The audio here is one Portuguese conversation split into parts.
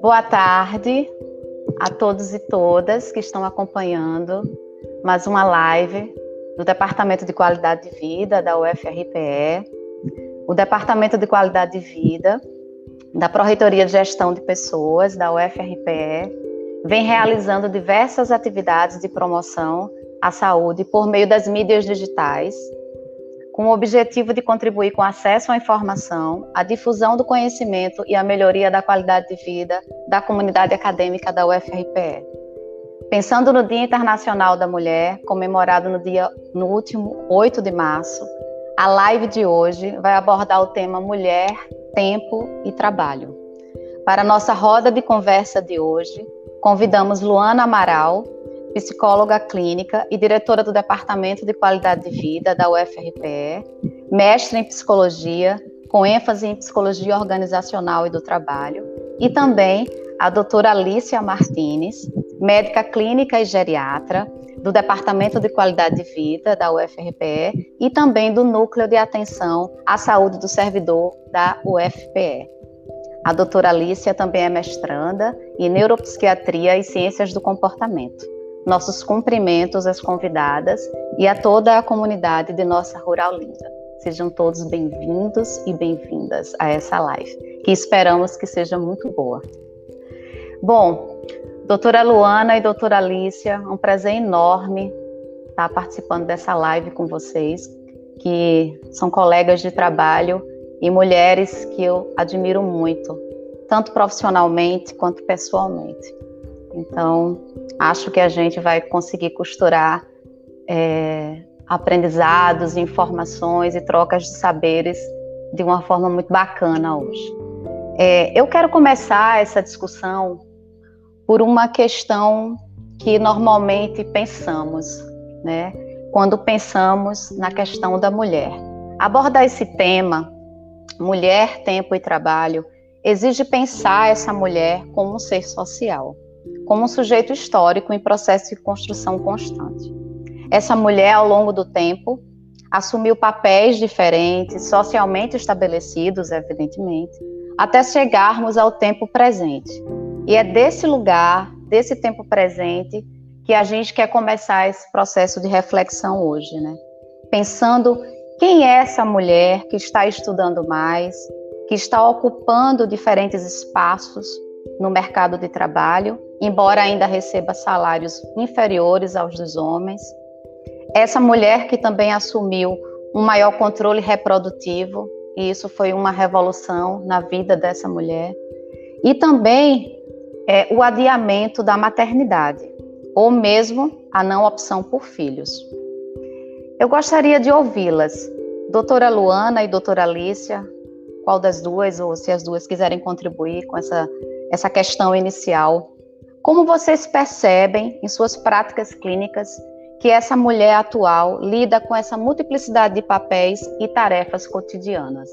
Boa tarde a todos e todas que estão acompanhando mais uma live do Departamento de Qualidade de Vida da UFRPE, o Departamento de Qualidade de Vida da Pró-Reitoria de Gestão de Pessoas da UFRPE vem realizando diversas atividades de promoção à saúde por meio das mídias digitais com o objetivo de contribuir com acesso à informação, a difusão do conhecimento e a melhoria da qualidade de vida da comunidade acadêmica da UFRPE. Pensando no Dia Internacional da Mulher, comemorado no, dia, no último 8 de março, a live de hoje vai abordar o tema Mulher, Tempo e Trabalho. Para nossa roda de conversa de hoje, convidamos Luana Amaral, psicóloga clínica e diretora do Departamento de Qualidade de Vida da UFRPE, mestre em psicologia, com ênfase em psicologia organizacional e do trabalho, e também a doutora Alicia Martinez, médica clínica e geriatra do Departamento de Qualidade de Vida da UFRPE e também do Núcleo de Atenção à Saúde do Servidor da UFPE. A doutora Alicia também é mestranda em Neuropsiquiatria e Ciências do Comportamento. Nossos cumprimentos às convidadas e a toda a comunidade de nossa Rural Linda. Sejam todos bem-vindos e bem-vindas a essa live, que esperamos que seja muito boa. Bom, doutora Luana e doutora Alicia, um prazer enorme estar participando dessa live com vocês, que são colegas de trabalho e mulheres que eu admiro muito, tanto profissionalmente quanto pessoalmente. Então, acho que a gente vai conseguir costurar é, aprendizados, informações e trocas de saberes de uma forma muito bacana hoje. É, eu quero começar essa discussão por uma questão que normalmente pensamos, né? Quando pensamos na questão da mulher. Abordar esse tema, mulher, tempo e trabalho, exige pensar essa mulher como um ser social como um sujeito histórico em processo de construção constante. Essa mulher, ao longo do tempo, assumiu papéis diferentes, socialmente estabelecidos, evidentemente, até chegarmos ao tempo presente. E é desse lugar, desse tempo presente, que a gente quer começar esse processo de reflexão hoje, né? Pensando quem é essa mulher que está estudando mais, que está ocupando diferentes espaços no mercado de trabalho embora ainda receba salários inferiores aos dos homens. Essa mulher que também assumiu um maior controle reprodutivo, e isso foi uma revolução na vida dessa mulher. E também é, o adiamento da maternidade, ou mesmo a não opção por filhos. Eu gostaria de ouvi-las. Doutora Luana e doutora Alicia, qual das duas, ou se as duas quiserem contribuir com essa, essa questão inicial como vocês percebem em suas práticas clínicas que essa mulher atual lida com essa multiplicidade de papéis e tarefas cotidianas?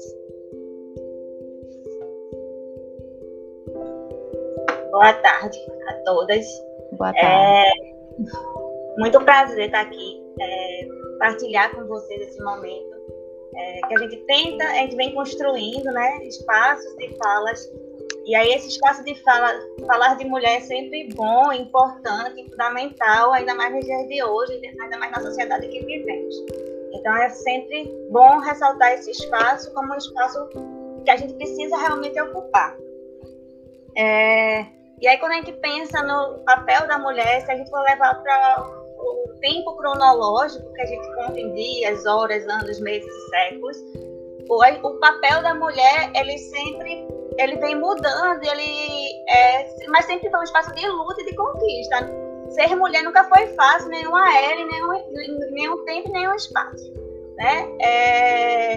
Boa tarde a todas. Boa tarde. É, muito prazer estar aqui, é, partilhar com vocês esse momento é, que a gente tenta, a gente vem construindo, né, espaços de falas e aí esse espaço de fala, falar de mulher é sempre bom, importante, fundamental, ainda mais nos dias de hoje, ainda mais na sociedade que vivemos. Então é sempre bom ressaltar esse espaço como um espaço que a gente precisa realmente ocupar. É, e aí quando a gente pensa no papel da mulher, se a gente for levar para o tempo cronológico que a gente conta em dias, horas, anos, meses séculos, o, o papel da mulher ele sempre ele vem mudando, ele é, mas sempre foi um espaço de luta e de conquista. Ser mulher nunca foi fácil, nenhuma era, nenhum, nenhum tempo, nenhum espaço. Né? É,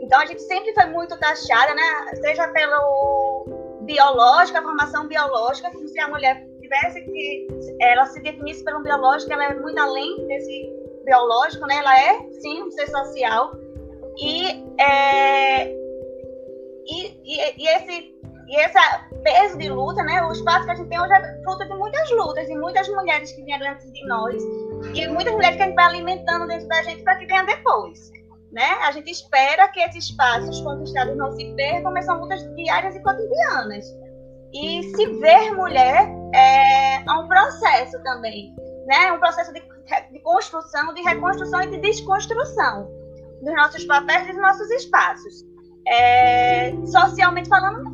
então a gente sempre foi muito taxada, né? seja pelo biológico, a formação biológica, como se a mulher tivesse que ela se definisse pelo biológico, ela é muito além desse biológico, né? Ela é sim um ser social e é, e, e, e, esse, e essa peso de luta, né? O espaço que a gente tem hoje é fruto de muitas lutas, de muitas mulheres que vieram antes de nós, e muitas mulheres que a gente vai alimentando dentro da gente para que venha depois. Né? A gente espera que esses espaços conquistados não se percam, mas são lutas diárias e cotidianas. E se ver mulher é, é um processo também, né? Um processo de, de construção, de reconstrução e de desconstrução dos nossos papéis e dos nossos espaços. É, socialmente falando,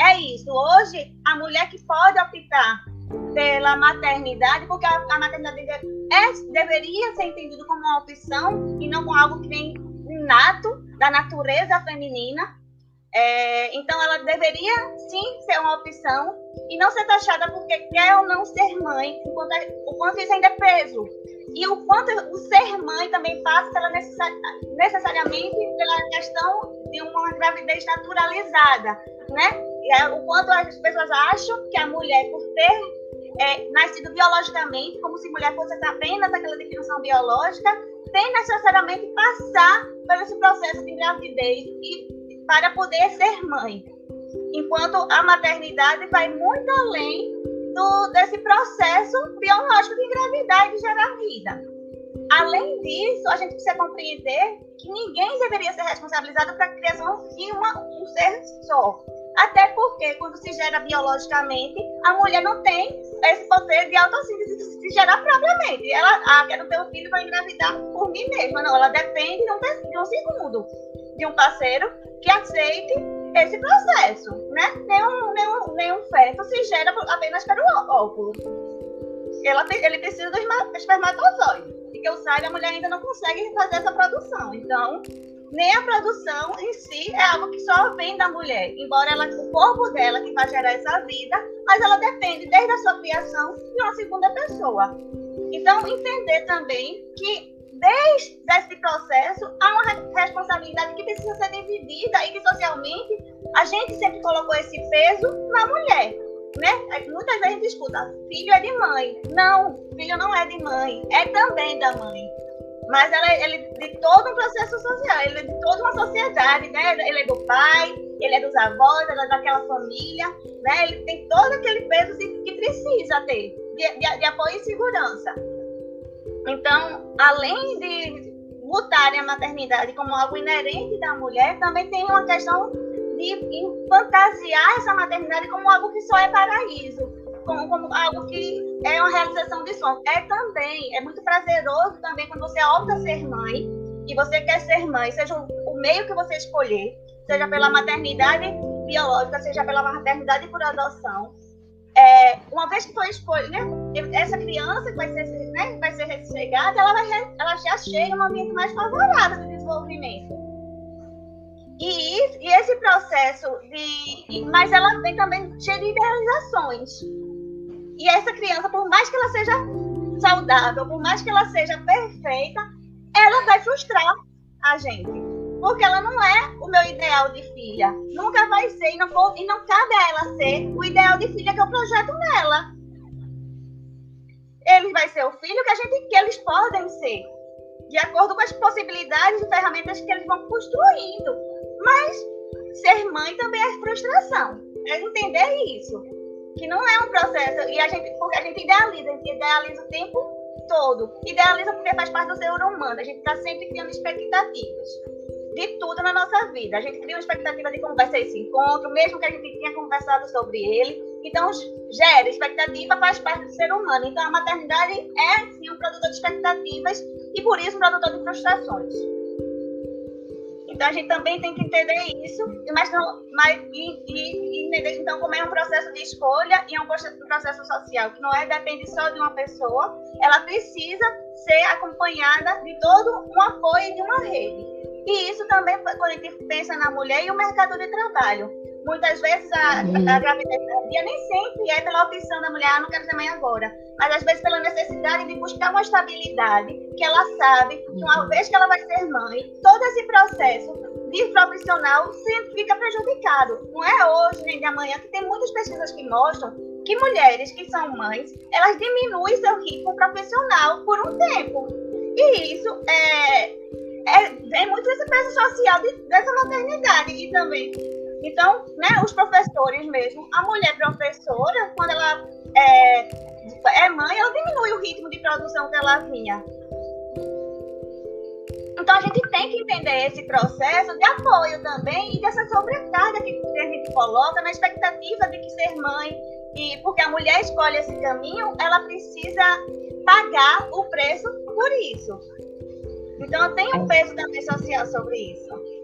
é isso. Hoje, a mulher que pode optar pela maternidade, porque a, a maternidade é, deveria ser entendido como uma opção e não como algo que vem inato da natureza feminina. É, então, ela deveria sim ser uma opção e não ser taxada porque quer ou não ser mãe, enquanto, o quanto isso ainda é peso. E o quanto o ser mãe também passa pela necessariamente pela questão de uma gravidez naturalizada, né? É, o quanto as pessoas acham que a mulher, por ter é, nascido biologicamente, como se mulher fosse apenas aquela definição biológica, tem necessariamente passar por esse processo de gravidez e, para poder ser mãe. Enquanto a maternidade vai muito além do, desse processo biológico de engravidar e de gerar vida. Além disso, a gente precisa compreender que ninguém deveria ser responsabilizado para a criação de uma, um ser só. Até porque, quando se gera biologicamente, a mulher não tem esse poder de autossíntese de se gerar propriamente. Ela, ah, quero ter um filho, vou engravidar por mim mesma. Não, ela depende de um, de um segundo, de um parceiro que aceite esse processo, né? Nenhum, nenhum, nenhum feto se gera apenas pelo óvulo. Ela, ele precisa do espermatozoide. E que eu saiba, a mulher ainda não consegue fazer essa produção. Então, nem a produção em si é algo que só vem da mulher, embora ela, o corpo dela que vai gerar essa vida, mas ela depende desde a sua criação de uma segunda pessoa. Então, entender também que desde esse processo há uma responsabilidade que precisa ser dividida e que socialmente a gente sempre colocou esse peso na mulher. Né? Muitas vezes a gente escuta, filho é de mãe. Não, filho não é de mãe, é também da mãe mas ela, ele é de todo um processo social, ele é de toda uma sociedade, né? Ele é do pai, ele é dos avós, ele é daquela família, né? Ele tem todo aquele peso que precisa ter de, de, de apoio e segurança. Então, além de botarem a maternidade como algo inerente da mulher, também tem uma questão de fantasiar essa maternidade como algo que só é paraíso como, como algo que é uma realização de sonho. É também, é muito prazeroso também quando você opta ser mãe e você quer ser mãe, seja o meio que você escolher, seja pela maternidade biológica, seja pela maternidade por adoção. É, uma vez que foi escolha, essa criança que vai ser, né, vai ser chegada, ela, vai, ela já chega num ambiente mais favorável de desenvolvimento. E, e, esse processo de. Mas ela vem também cheia de idealizações. E essa criança, por mais que ela seja saudável, por mais que ela seja perfeita, ela vai frustrar a gente. Porque ela não é o meu ideal de filha. Nunca vai ser, e não, e não cabe a ela ser o ideal de filha que eu projeto nela. Ele vai ser o filho que a gente que eles podem ser, de acordo com as possibilidades e ferramentas que eles vão construindo. Mas ser mãe também é frustração. É entender isso que não é um processo, e a gente, porque a gente idealiza, a gente idealiza o tempo todo. Idealiza porque faz parte do ser humano, a gente está sempre criando expectativas de tudo na nossa vida. A gente cria uma expectativa de como vai ser esse encontro, mesmo que a gente tenha conversado sobre ele. Então, gera expectativa, faz parte do ser humano. Então, a maternidade é, sim, um produtor de expectativas e, por isso, um produtor de frustrações. Então a gente também tem que entender isso, mas não, mas, e, e, e entender então como é um processo de escolha e é um processo social que não é depende só de uma pessoa, ela precisa ser acompanhada de todo um apoio de uma rede. E isso também quando a gente pensa na mulher e o mercado de trabalho. Muitas vezes a, uhum. a gravidez tardia nem sempre é pela opção da mulher, ah, não quero ser mãe agora, mas às vezes pela necessidade de buscar uma estabilidade, que ela sabe que uma uhum. vez que ela vai ser mãe, todo esse processo de profissional sempre fica prejudicado. Não é hoje nem de amanhã, que tem muitas pesquisas que mostram que mulheres que são mães, elas diminuem seu ritmo profissional por um tempo. E isso é, é, é muito esse peso social de, dessa maternidade e também Então, né, os professores mesmo, a mulher professora, quando ela é, é mãe, ela diminui o ritmo de produção que ela vinha. Então a gente tem que entender esse processo de apoio também e dessa sobrecarga que a gente coloca na expectativa de que ser mãe e porque a mulher escolhe esse caminho, ela precisa pagar o preço por isso. Então tem um peso também social sobre isso.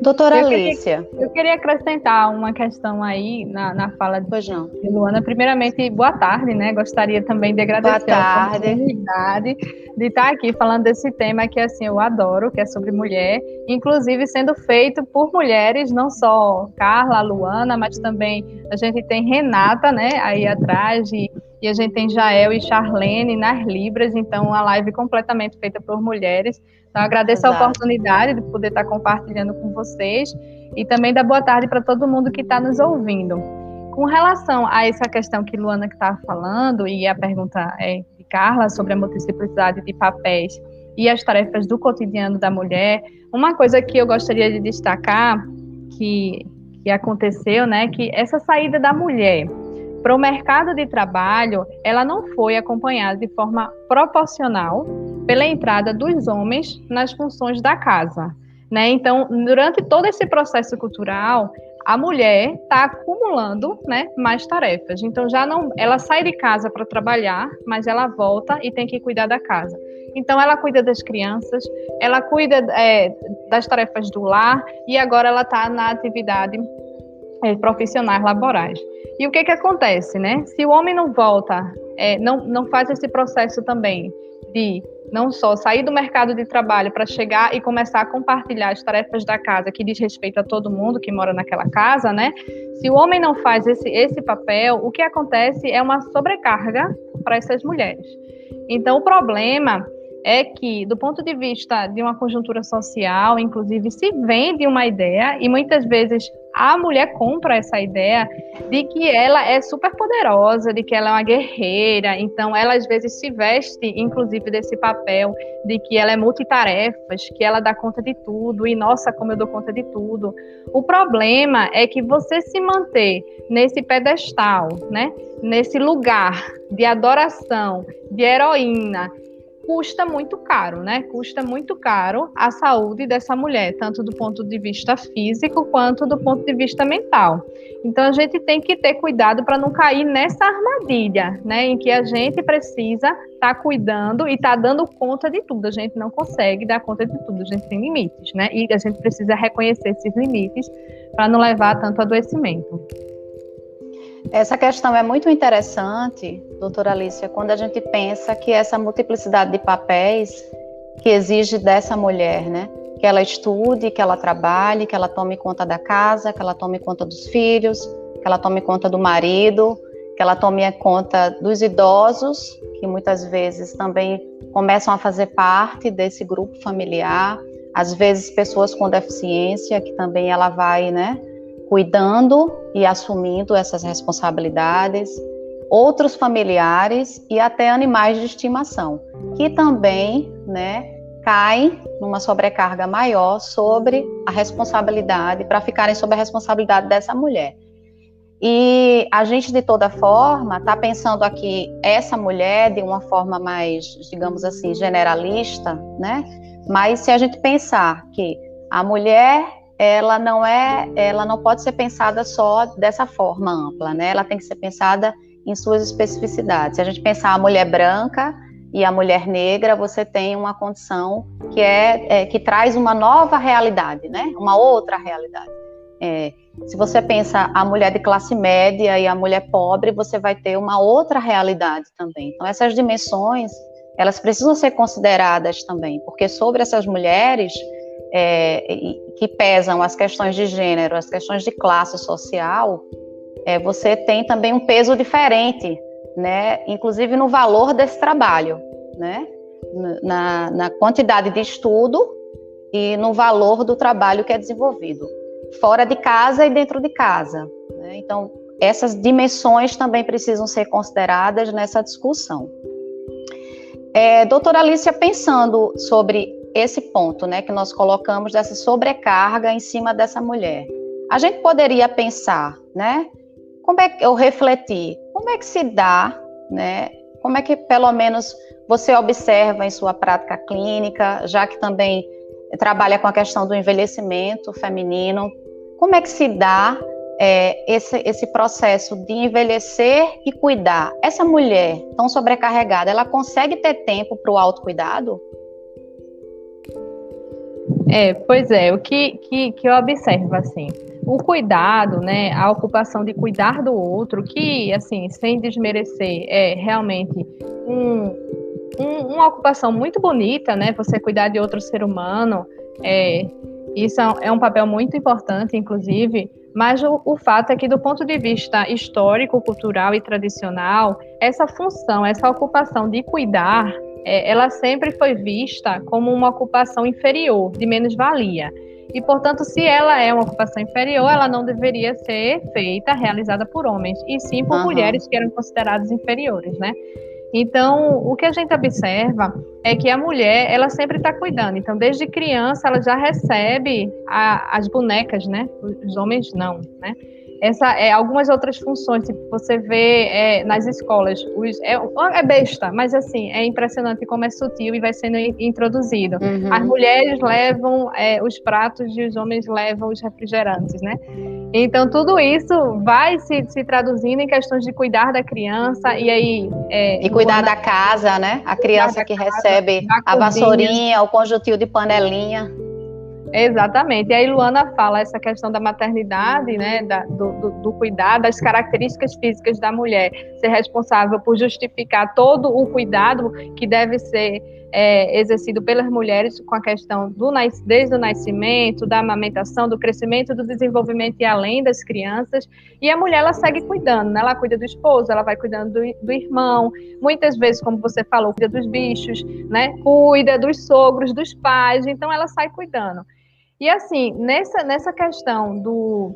Doutora eu Alicia. Queria, eu queria acrescentar uma questão aí na, na fala de, de Luana. Primeiramente, boa tarde, né? Gostaria também de agradecer a oportunidade de estar aqui falando desse tema que assim eu adoro, que é sobre mulher, inclusive sendo feito por mulheres, não só Carla, Luana, mas também a gente tem Renata, né, aí atrás e, e a gente tem Jael e Charlene nas Libras, então uma live completamente feita por mulheres. Então, agradeço Exato. a oportunidade de poder estar compartilhando com vocês e também dar boa tarde para todo mundo que está nos ouvindo. Com relação a essa questão que Luana estava falando, e a pergunta é de Carla sobre a multiplicidade de papéis e as tarefas do cotidiano da mulher, uma coisa que eu gostaria de destacar que, que aconteceu, né, que essa saída da mulher para o mercado de trabalho, ela não foi acompanhada de forma proporcional pela entrada dos homens nas funções da casa. Né? Então, durante todo esse processo cultural, a mulher está acumulando né, mais tarefas. Então, já não, ela sai de casa para trabalhar, mas ela volta e tem que cuidar da casa. Então, ela cuida das crianças, ela cuida é, das tarefas do lar e agora ela está na atividade é, profissionais laborais. E o que que acontece, né? Se o homem não volta, é, não, não faz esse processo também de não só sair do mercado de trabalho para chegar e começar a compartilhar as tarefas da casa que diz respeito a todo mundo que mora naquela casa, né? Se o homem não faz esse, esse papel, o que acontece é uma sobrecarga para essas mulheres. Então, o problema é que, do ponto de vista de uma conjuntura social, inclusive, se vende uma ideia e muitas vezes a mulher compra essa ideia de que ela é super poderosa, de que ela é uma guerreira, então ela às vezes se veste, inclusive, desse papel de que ela é multitarefas, que ela dá conta de tudo, e nossa, como eu dou conta de tudo. O problema é que você se manter nesse pedestal, né, nesse lugar de adoração, de heroína, custa muito caro, né? Custa muito caro a saúde dessa mulher, tanto do ponto de vista físico quanto do ponto de vista mental. Então a gente tem que ter cuidado para não cair nessa armadilha, né? Em que a gente precisa estar tá cuidando e estar tá dando conta de tudo. A gente não consegue dar conta de tudo, a gente tem limites, né? E a gente precisa reconhecer esses limites para não levar a tanto adoecimento. Essa questão é muito interessante, doutora Alicia, quando a gente pensa que essa multiplicidade de papéis que exige dessa mulher, né? Que ela estude, que ela trabalhe, que ela tome conta da casa, que ela tome conta dos filhos, que ela tome conta do marido, que ela tome conta dos idosos, que muitas vezes também começam a fazer parte desse grupo familiar, às vezes pessoas com deficiência, que também ela vai, né, cuidando e assumindo essas responsabilidades, outros familiares e até animais de estimação, que também, né, caem numa sobrecarga maior sobre a responsabilidade, para ficarem sob a responsabilidade dessa mulher. E a gente, de toda forma, está pensando aqui essa mulher de uma forma mais, digamos assim, generalista, né? Mas se a gente pensar que a mulher ela não é, ela não pode ser pensada só dessa forma ampla, né? Ela tem que ser pensada em suas especificidades. Se a gente pensar a mulher branca e a mulher negra, você tem uma condição que é, é que traz uma nova realidade, né? Uma outra realidade. É, se você pensa a mulher de classe média e a mulher pobre, você vai ter uma outra realidade também. Então essas dimensões elas precisam ser consideradas também, porque sobre essas mulheres é, que pesam as questões de gênero, as questões de classe social, é, você tem também um peso diferente, né? Inclusive no valor desse trabalho, né? Na, na quantidade de estudo e no valor do trabalho que é desenvolvido, fora de casa e dentro de casa. Né? Então, essas dimensões também precisam ser consideradas nessa discussão. É, doutora Alicia, pensando sobre esse ponto, né, que nós colocamos dessa sobrecarga em cima dessa mulher. A gente poderia pensar, né, como é que eu refletir, como é que se dá, né, como é que pelo menos você observa em sua prática clínica, já que também trabalha com a questão do envelhecimento feminino, como é que se dá é, esse, esse processo de envelhecer e cuidar? Essa mulher tão sobrecarregada, ela consegue ter tempo para o autocuidado? É, pois é, o que, que, que eu observo, assim, o cuidado, né, a ocupação de cuidar do outro, que, assim, sem desmerecer, é realmente um, um, uma ocupação muito bonita, né, você cuidar de outro ser humano, é, isso é um é papel muito importante, inclusive, mas o, o, fato é que, do ponto de vista histórico, cultural e tradicional, essa função, essa ocupação de cuidar é, ela sempre foi vista como uma ocupação inferior, de menos-valia. E, portanto, se ela é uma ocupação inferior, ela não deveria ser feita, realizada por homens, e sim por uhum. mulheres que eram consideradas inferiores, né? Então, o que a gente observa é que a mulher, ela sempre está cuidando. Então, desde criança, ela já recebe a, as bonecas, né? Os homens não, né? Essa é, algumas outras funções que você vê é, nas escolas. Os, é, é, besta, mas assim, é impressionante como é sutil e vai sendo introduzido. Uhum. As mulheres levam é, os pratos e os homens levam os refrigerantes, né? Então, tudo isso vai se, se traduzindo em questões de cuidar da criança e aí... É, e cuidar da casa, né? A criança que casa, recebe a vassourinha, o conjuntil de panelinha. Exatamente. E aí Luana fala essa questão da maternidade, né, da, do, do, do, cuidado, das características físicas da mulher, ser responsável por justificar todo o cuidado que deve ser é, exercido pelas mulheres com a questão do desde o nascimento, da amamentação, do crescimento, do desenvolvimento e além das crianças. E a mulher ela segue cuidando, né? Ela cuida do esposo, ela vai cuidando do, do irmão, muitas vezes, como você falou, cuida dos bichos, né? Cuida dos sogros, dos pais. Então ela sai cuidando. E assim, nessa, nessa questão do,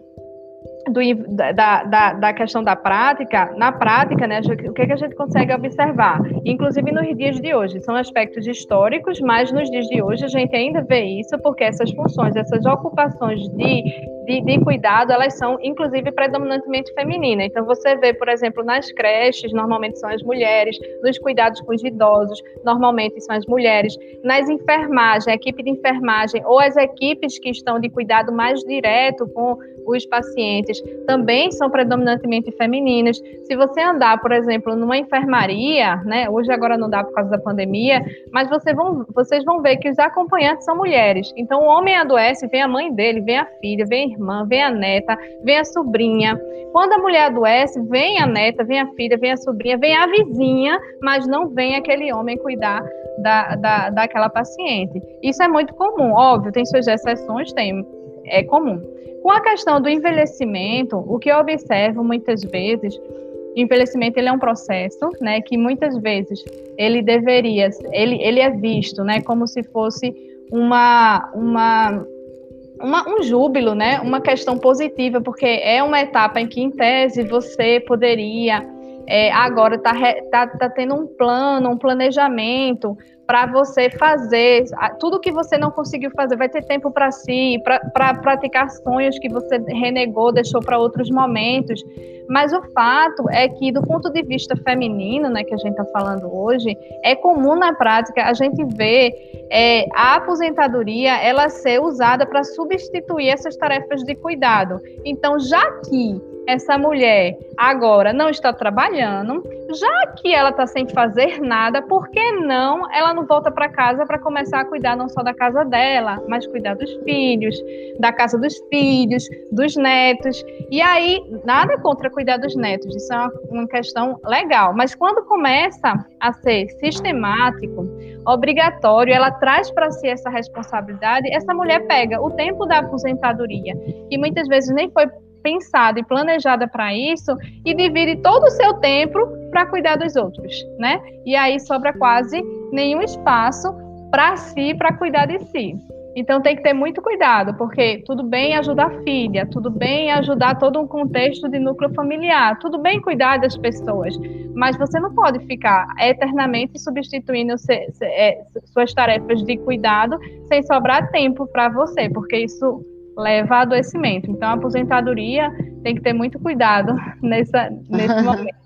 do, da, da, da, questão da prática, na prática, né, o que, que a gente consegue observar? Inclusive nos dias de hoje, são aspectos históricos, mas nos dias de hoje a gente ainda vê isso porque essas funções, essas ocupações de de, de, cuidado, elas são, inclusive, predominantemente femininas. Então, você vê, por exemplo, nas creches, normalmente são as mulheres, nos cuidados com os idosos, normalmente são as mulheres, nas enfermagens, a equipe de enfermagem, ou as equipes que estão de cuidado mais direto com os pacientes, também são predominantemente femininas. Se você andar, por exemplo, numa enfermaria, né, hoje agora não dá por causa da pandemia, mas você vão, vocês vão ver que os acompanhantes são mulheres. Então, o homem adoece, vem a mãe dele, vem a filha, vem a irmã, vem a neta, vem a sobrinha. Quando a mulher adoece, vem a neta, vem a filha, vem a sobrinha, vem a vizinha, mas não vem aquele homem cuidar da, da, daquela paciente. Isso é muito comum, óbvio, tem suas exceções, tem, é comum. Com a questão do envelhecimento, o que eu observo muitas vezes, envelhecimento ele é um processo, né, que muitas vezes ele deveria, ele, ele é visto, né, como se fosse uma, uma uma, um júbilo, né? Uma questão positiva, porque é uma etapa em que, em tese, você poderia é, agora tá, tá, tá tendo um plano, um planejamento para você fazer tudo que você não conseguiu fazer, vai ter tempo para si, para praticar sonhos que você renegou, deixou para outros momentos. Mas o fato é que, do ponto de vista feminino, né, que a gente está falando hoje, é comum na prática a gente ver é, a aposentadoria ela ser usada para substituir essas tarefas de cuidado. Então, já que essa mulher agora não está trabalhando, já que ela está sem fazer nada, por que não ela não volta para casa para começar a cuidar não só da casa dela, mas cuidar dos filhos, da casa dos filhos, dos netos. E aí, nada contra cuidar dos netos, isso é uma questão legal, mas quando começa a ser sistemático, obrigatório, ela traz para si essa responsabilidade, essa mulher pega o tempo da aposentadoria, que muitas vezes nem foi pensada e planejada para isso e divide todo o seu tempo para cuidar dos outros, né? E aí sobra quase nenhum espaço para si, para cuidar de si. Então tem que ter muito cuidado, porque tudo bem ajudar a filha, tudo bem ajudar todo um contexto de núcleo familiar, tudo bem cuidar das pessoas, mas você não pode ficar eternamente substituindo se, se, é, suas tarefas de cuidado sem sobrar tempo para você, porque isso leva a adoecimento. Então a aposentadoria tem que ter muito cuidado nessa, nesse momento.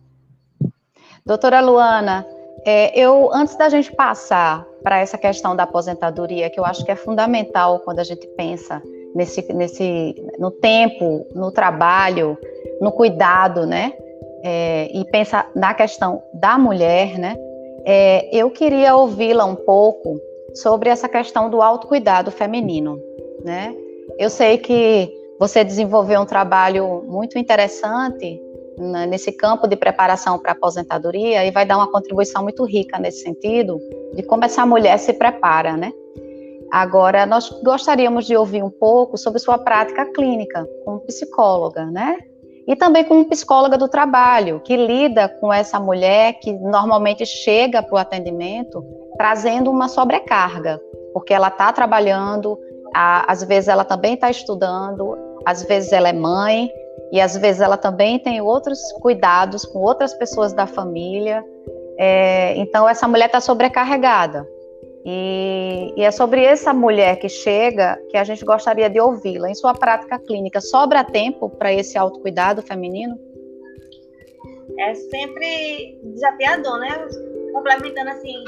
Doutora Luana, é, eu antes da gente passar para essa questão da aposentadoria, que eu acho que é fundamental quando a gente pensa nesse, nesse no tempo, no trabalho, no cuidado, né? É, e pensa na questão da mulher, né? É, eu queria ouvi-la um pouco sobre essa questão do autocuidado feminino, né? Eu sei que você desenvolveu um trabalho muito interessante né, nesse campo de preparação para aposentadoria e vai dar uma contribuição muito rica nesse sentido de como essa mulher se prepara, né? Agora, nós gostaríamos de ouvir um pouco sobre sua prática clínica como psicóloga, né? E também como psicóloga do trabalho, que lida com essa mulher que normalmente chega para o atendimento trazendo uma sobrecarga, porque ela está trabalhando, às vezes ela também está estudando, às vezes ela é mãe, e às vezes ela também tem outros cuidados com outras pessoas da família. É, então essa mulher está sobrecarregada. E, e, é sobre essa mulher que chega que a gente gostaria de ouvi-la. Em sua prática clínica, sobra tempo para esse autocuidado feminino? É sempre desafiador, né? Complementando assim,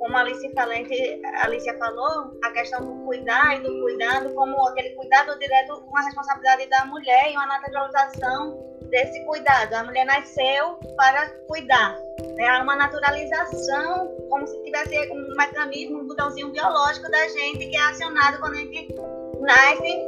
como a Alicia, Falente, a Alicia falou, a questão do cuidar e do cuidado, como aquele cuidado direto, uma responsabilidade da mulher e uma naturalização desse cuidado. A mulher nasceu para cuidar. Há uma naturalização, como se tivesse um mecanismo, um botãozinho biológico da gente que é acionado quando a gente nasce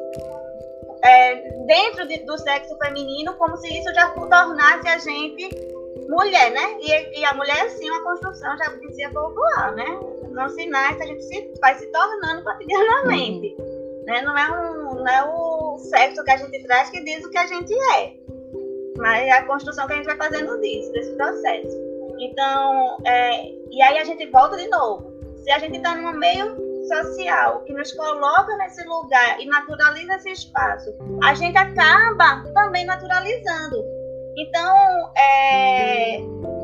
é, dentro de, do sexo feminino, como se isso já tornasse a gente mulher, né? E, e a mulher sim uma construção, já dizia popular, né? Não se nasce, a gente se, vai se tornando cotidianamente. Uhum. Né? Não, é um, não é o sexo que a gente traz que diz o que a gente é. Mas é a construção que a gente vai fazendo disso, desse processo. Então, é, e aí a gente volta de novo. Se a gente está num meio social que nos coloca nesse lugar e naturaliza esse espaço, a gente acaba também naturalizando então, é,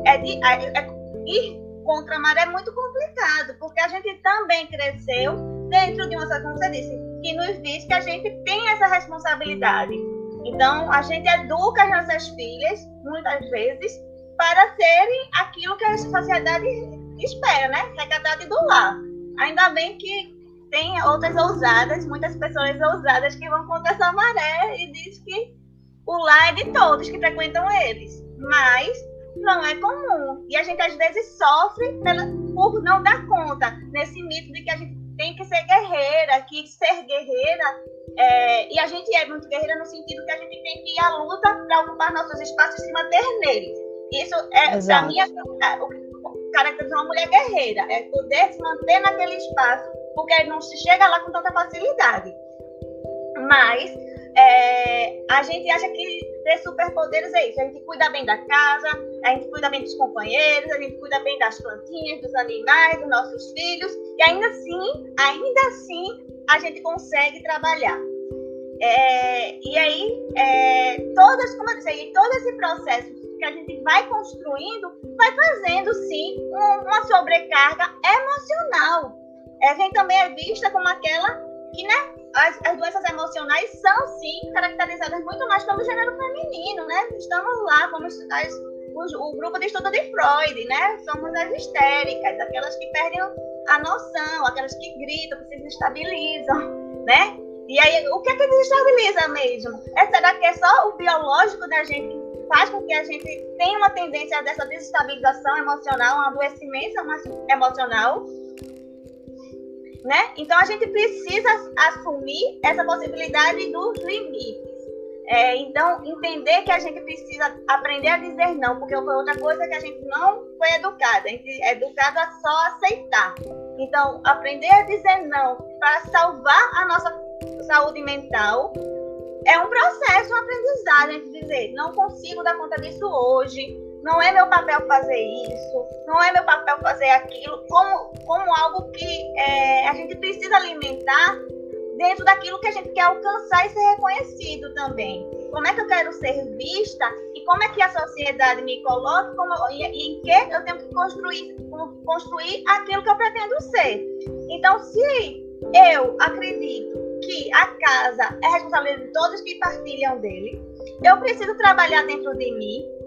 é, de, é, é, ir contra a maré é muito complicado, porque a gente também cresceu dentro de uma como você disse, que nos diz que a gente tem essa responsabilidade. Então, a gente educa as nossas filhas, muitas vezes, para serem aquilo que a sociedade espera, né? Recatado e do lar. Ainda bem que tem outras ousadas, muitas pessoas ousadas que vão contra essa maré e diz que o lar é de todos que frequentam eles, mas não é comum. E a gente às vezes sofre pela, por não dar conta nesse mito de que a gente tem que ser guerreira, que ser guerreira é, e a gente é muito guerreira no sentido que a gente tem que ir à luta para ocupar nossos espaços e se manter neles. Isso é, para mim, é, o caracteriza uma mulher guerreira, é poder se manter naquele espaço, porque não se chega lá com tanta facilidade. Mas é, a gente acha que ter superpoderes é isso. A gente cuida bem da casa, a gente cuida bem dos companheiros, a gente cuida bem das plantinhas, dos animais, dos nossos filhos, e ainda assim, ainda assim, a gente consegue trabalhar. É, e aí, é, todas, como eu disse, todo esse processo que a gente vai construindo, vai fazendo sim um, uma sobrecarga emocional. A gente também é vista como aquela que, né, as, as, doenças emocionais são, sim, caracterizadas muito mais pelo gênero feminino, né? Estamos lá, como as, o, o, grupo de estudo de Freud, né? Somos as histéricas, aquelas que perdem a noção, aquelas que gritam, que se desestabilizam, né? E aí, o que é que desestabiliza mesmo? É, será que é só o biológico da gente que faz com que a gente tenha uma tendência dessa desestabilização emocional, um adoecimento emocional? Né? Então a gente precisa assumir essa possibilidade dos limites. É, então, entender que a gente precisa aprender a dizer não, porque foi outra coisa que a gente não foi educada. A gente é educada a só aceitar. Então, aprender a dizer não para salvar a nossa saúde mental é um processo, uma aprendizagem. Dizer, não consigo dar conta disso hoje, não é meu papel fazer isso, não é meu papel fazer aquilo, como, como algo que é, a gente precisa alimentar dentro daquilo que a gente quer alcançar e ser reconhecido também. Como é que eu quero ser vista e como é que a sociedade me coloca como, e, e em que eu tenho que construir, construir aquilo que eu pretendo ser. Então, se eu acredito que a casa é responsabilidade de todos que partilham dele, eu preciso trabalhar dentro de mim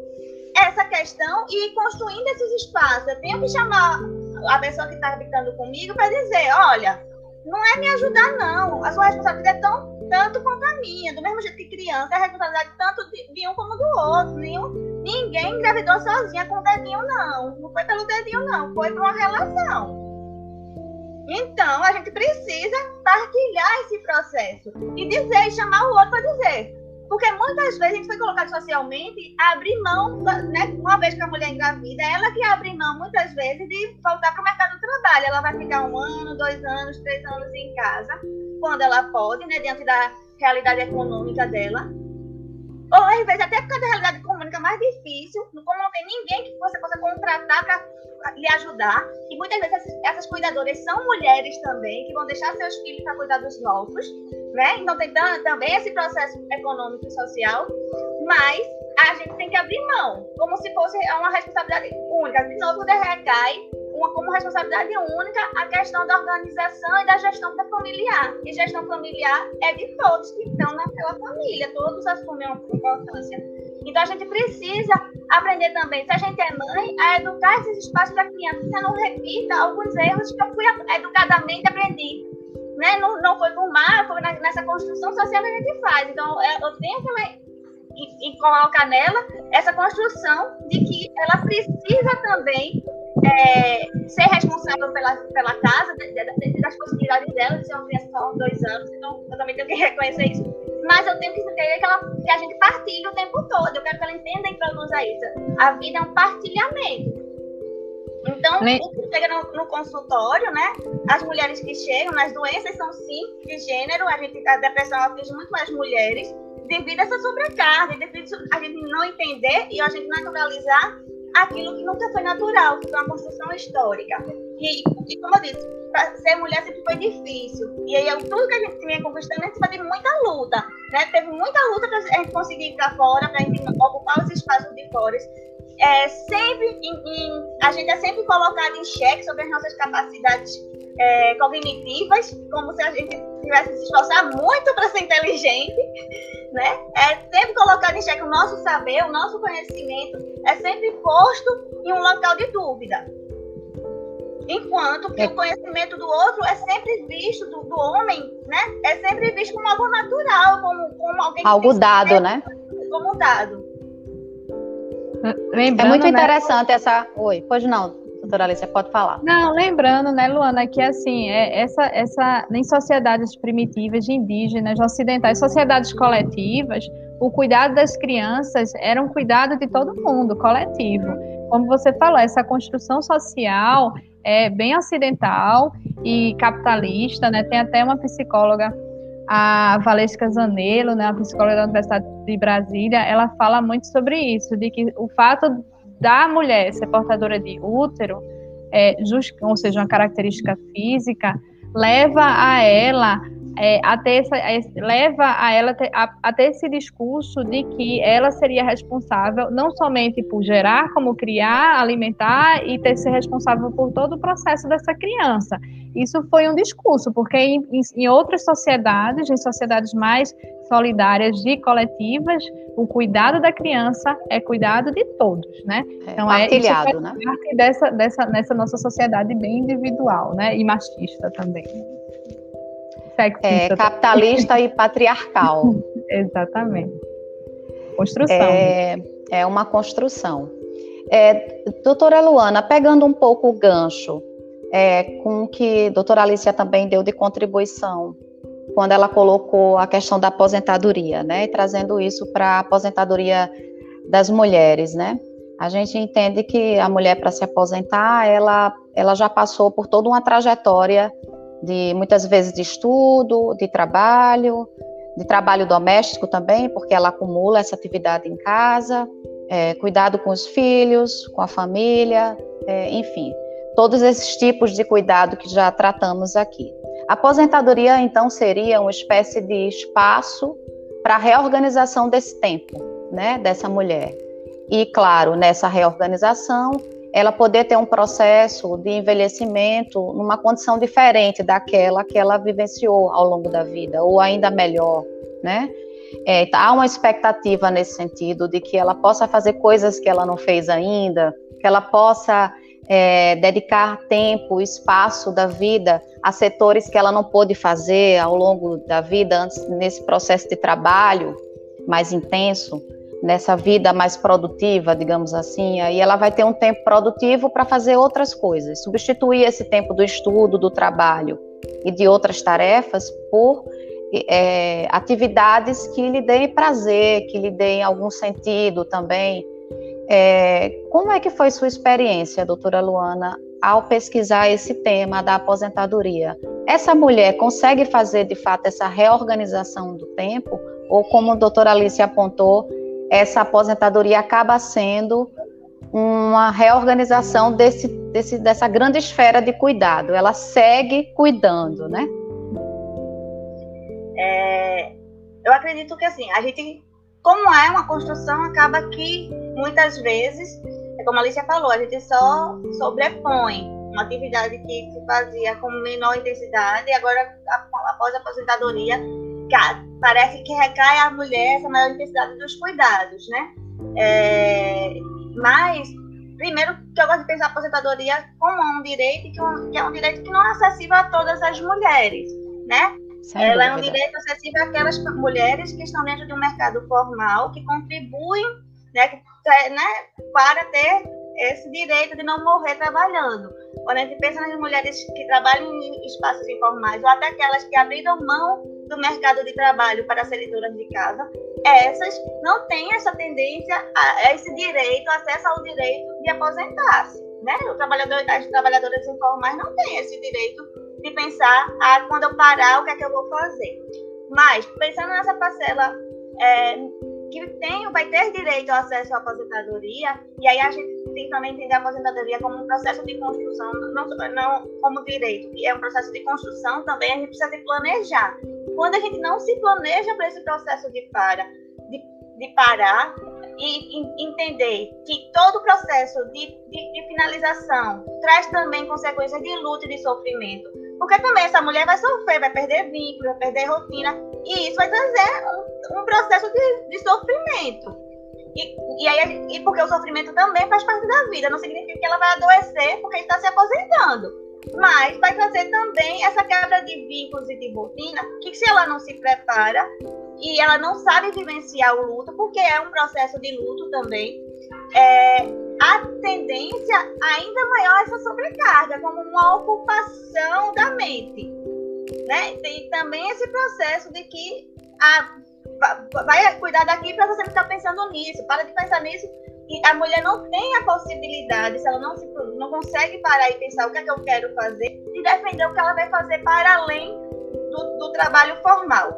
essa questão e construindo esses espaços. Eu tenho que chamar a pessoa que está habitando comigo para dizer, olha, não é me ajudar, não. A sua responsabilidade é tão, tanto quanto a minha. Do mesmo jeito que criança, é responsabilidade tanto de, de um como do outro. Nenhum, ninguém engravidou sozinha com o dedinho, não. Não foi pelo dedinho, não. Foi por uma relação. Então, a gente precisa partilhar esse processo e dizer, e chamar o outro para dizer. Porque muitas vezes a gente foi colocado socialmente a abrir mão, né, uma vez que a mulher engravida, ela que abre mão, muitas vezes, de voltar para o mercado do trabalho. Ela vai ficar um ano, dois anos, três anos em casa, quando ela pode, né, diante da realidade econômica dela. Ou às vezes até por causa da realidade econômica mais difícil, como não tem ninguém que você possa contratar para lhe ajudar. E muitas vezes essas, essas, cuidadoras são mulheres também, que vão deixar seus filhos para cuidar dos novos, né? Então tem também esse processo econômico e social, mas a gente tem que abrir mão, como se fosse uma responsabilidade única. De novo, recai como responsabilidade única a questão da organização e da gestão da familiar. E gestão familiar é de todos que estão naquela família, todos assumem uma importância. Então a gente precisa aprender também, se a gente é mãe, a educar esses espaços para a criança, não repita alguns erros que eu fui educadamente aprendi. Né? Não, não foi por mal, foi nessa construção social que a gente faz. Então eu tenho que e, e colocar nela essa construção de que ela precisa também é, ser responsável pela, pela casa, das possibilidades dela, de ser uma criança só dois anos, então eu também tenho que reconhecer isso. Mas eu tenho que entender que, ela, que a gente partilha o tempo todo. Eu quero que ela entenda e produza isso. A vida é um partilhamento. Então, o que chega no, no, consultório, né? As mulheres que chegam, as doenças são sim de gênero, a, gente, a depressão atinge muito mais mulheres, devido a essa sobrecarga, devido a gente não entender e a gente naturalizar aquilo que nunca foi natural, que foi uma construção histórica. E, e como eu disse, ser mulher sempre foi difícil. E aí, tudo que a gente tinha conquistando, a gente teve muita luta. Né? Teve muita luta para a gente conseguir ir para fora, para a gente ocupar os espaços de fora. É, sempre em, em, a gente é sempre colocado em xeque sobre as nossas capacidades é, cognitivas, como se a gente tivesse que se esforçar muito para ser inteligente, né? É sempre colocado em xeque o nosso saber, o nosso conhecimento, é sempre posto em um local de dúvida. Enquanto que é. o conhecimento do outro é sempre visto, do, do, homem, né? É sempre visto como algo natural, como, como alguém Algo dado, né? Como dado. Lembrando, é muito né? interessante né? essa. Oi, pode não, doutora Alicia, pode falar. Não, lembrando, né, Luana, que assim, é, essa, essa, em sociedades primitivas, indígenas, ocidentais, sociedades coletivas, o cuidado das crianças era um cuidado de todo mundo, coletivo. Como você falou, essa construção social é bem ocidental e capitalista, né? Tem até uma psicóloga, a Valesca Zanello, né, a psicóloga da Universidade de Brasília, ela fala muito sobre isso, de que o fato da mulher ser portadora de útero, é, just, ou seja, uma característica física, leva a ela é, a ter essa, leva a ela ter, a, a, ter esse discurso de que ela seria responsável não somente por gerar, como criar, alimentar e ter ser responsável por todo o processo dessa criança. Isso foi um discurso, porque em, em outras sociedades, em sociedades mais solidárias e coletivas, o cuidado da criança é cuidado de todos, né? É, então é isso né? parte dessa, dessa nessa nossa sociedade bem individual, né? E machista também sexista. É, capitalista e patriarcal. Exatamente. Construção. É, é uma construção. É, doutora Luana, pegando um pouco o gancho é, com o que a doutora Alicia também deu de contribuição, quando ela colocou a questão da aposentadoria, né, e trazendo isso para a aposentadoria das mulheres, né? A gente entende que a mulher, para se aposentar, ela, ela já passou por toda uma trajetória de muitas vezes de estudo, de trabalho, de trabalho doméstico também, porque ela acumula essa atividade em casa, é, cuidado com os filhos, com a família, é, enfim, todos esses tipos de cuidado que já tratamos aqui. A aposentadoria, então, seria uma espécie de espaço para a reorganização desse tempo, né, dessa mulher. E, claro, nessa reorganização, ela poder ter um processo de envelhecimento numa condição diferente daquela que ela vivenciou ao longo da vida, ou ainda melhor, né? É, há uma expectativa nesse sentido de que ela possa fazer coisas que ela não fez ainda, que ela possa é, dedicar tempo, espaço da vida a setores que ela não pôde fazer ao longo da vida, antes nesse processo de trabalho mais intenso, nessa vida mais produtiva, digamos assim, aí ela vai ter um tempo produtivo para fazer outras coisas, substituir esse tempo do estudo, do trabalho e de outras tarefas por é, atividades que lhe deem prazer, que lhe deem algum sentido também. É, como é que foi sua experiência, doutora Luana, ao pesquisar esse tema da aposentadoria? Essa mulher consegue fazer de fato essa reorganização do tempo? Ou, como a doutora Alice apontou, essa aposentadoria acaba sendo uma reorganização desse, desse, dessa grande esfera de cuidado? Ela segue cuidando, né? É, eu acredito que assim, a gente, como é uma construção, acaba que muitas vezes, é como a Alicia falou, a gente só sobrepõe uma atividade que se fazia com menor intensidade e agora, após a aposentadoria, parece que recai a mulher essa maior intensidade dos cuidados, né? É, mas, primeiro, que eu gosto de pensar a aposentadoria como um direito, que é um direito que não é acessível a todas as mulheres, né? Sem ela dúvida. é um direito acessível àquelas mulheres que estão dentro de um mercado formal, que contribuem né, né, para ter esse direito de não morrer trabalhando. Quando a gente pensa nas mulheres que trabalham em espaços informais, ou até aquelas que abriram mão do mercado de trabalho para serem donas de casa, essas não têm essa tendência a esse direito, acesso ao direito de aposentar-se. Né? O trabalhador, as trabalhadoras informais não têm esse direito de pensar, ah, quando eu parar, o que é que eu vou fazer. Mas, pensando nessa parcela é, que tem, vai ter direito ao acesso à aposentadoria, e aí a gente tem também entender a aposentadoria como um processo de construção, não, não como direito, que é um processo de construção também, a gente precisa se planejar. Quando a gente não se planeja para esse processo de para, de, de parar, e, entender que todo o processo de, de, de, finalização traz também consequências de luta e de sofrimento. Porque também essa mulher vai sofrer, vai perder vínculo, vai perder rotina, e isso vai trazer um, um processo de, de sofrimento. E, e, aí, e porque o sofrimento também faz parte da vida, não significa que ela vai adoecer porque está se aposentando. Mas vai trazer também essa quebra de vínculos e de rotina, que se ela não se prepara e ela não sabe vivenciar o luto, porque é um processo de luto também, é, a tendência ainda maior é essa sobrecarga, como uma ocupação da mente. Né? E também esse processo de que a, vai cuidar daqui para você ficar pensando nisso, para de pensar nisso. E a mulher não tem a possibilidade, se ela não, se, não consegue parar e pensar o que é que eu quero fazer, de defender o que ela vai fazer para além do, do trabalho formal.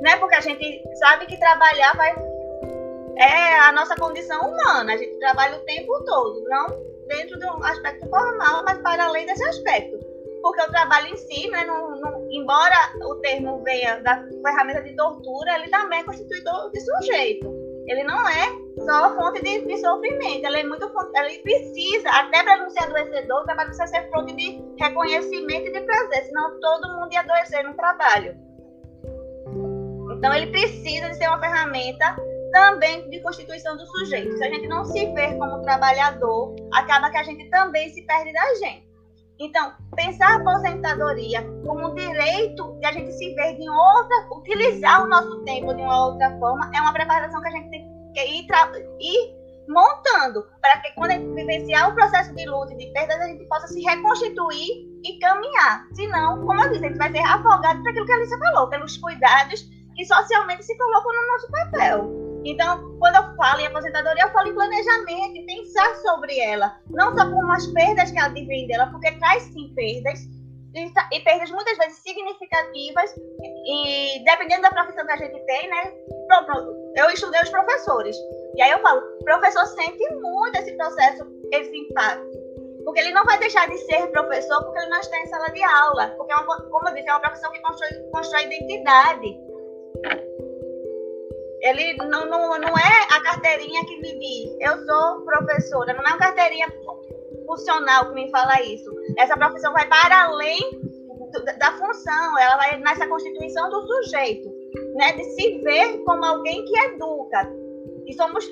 Né? Porque a gente sabe que trabalhar vai é a nossa condição humana. A gente trabalha o tempo todo, não dentro do aspecto formal, mas para além desse aspecto. Porque o trabalho em si, né, não, não, embora o termo venha da ferramenta de tortura, ele também é constituidor de sujeito. Ele não é só fonte de, de sofrimento, ele é muito ele precisa, até para não ser adoecedor, o trabalho precisa ser fonte de reconhecimento e de prazer, senão todo mundo ia adoecer no trabalho. Então ele precisa de ser uma ferramenta também de constituição do sujeito. Se a gente não se vê como trabalhador, acaba que a gente também se perde da gente. Então, pensar a aposentadoria como um direito de a gente se ver de outra, utilizar o nosso tempo de uma outra forma, é uma preparação que a gente tem que ir, ir montando, para que quando a gente vivenciar o processo de luta e de perdas, a gente possa se reconstituir e caminhar. Senão, como eu disse, a gente vai ser afogado por aquilo que a Alicia falou, pelos cuidados que socialmente se colocam no nosso papel. Então, quando eu falo em aposentadoria, eu falo em planejamento, em pensar sobre ela. Não só como as perdas que ela advém dela, porque traz sim perdas, e perdas muitas vezes significativas, e dependendo da profissão que a gente tem, né? Eu estudei os professores. E aí eu falo, o professor sente muito esse processo, esse impacto. Porque ele não vai deixar de ser professor porque ele não está em sala de aula. Porque, é uma, como eu disse, é uma profissão que constrói, constrói identidade. Ele não, não, não é a carteirinha que me diz, eu sou professora, não é uma carteirinha funcional que me fala isso. Essa profissão vai para além do, da função, ela vai nessa constituição do sujeito, né, de se ver como alguém que educa. E somos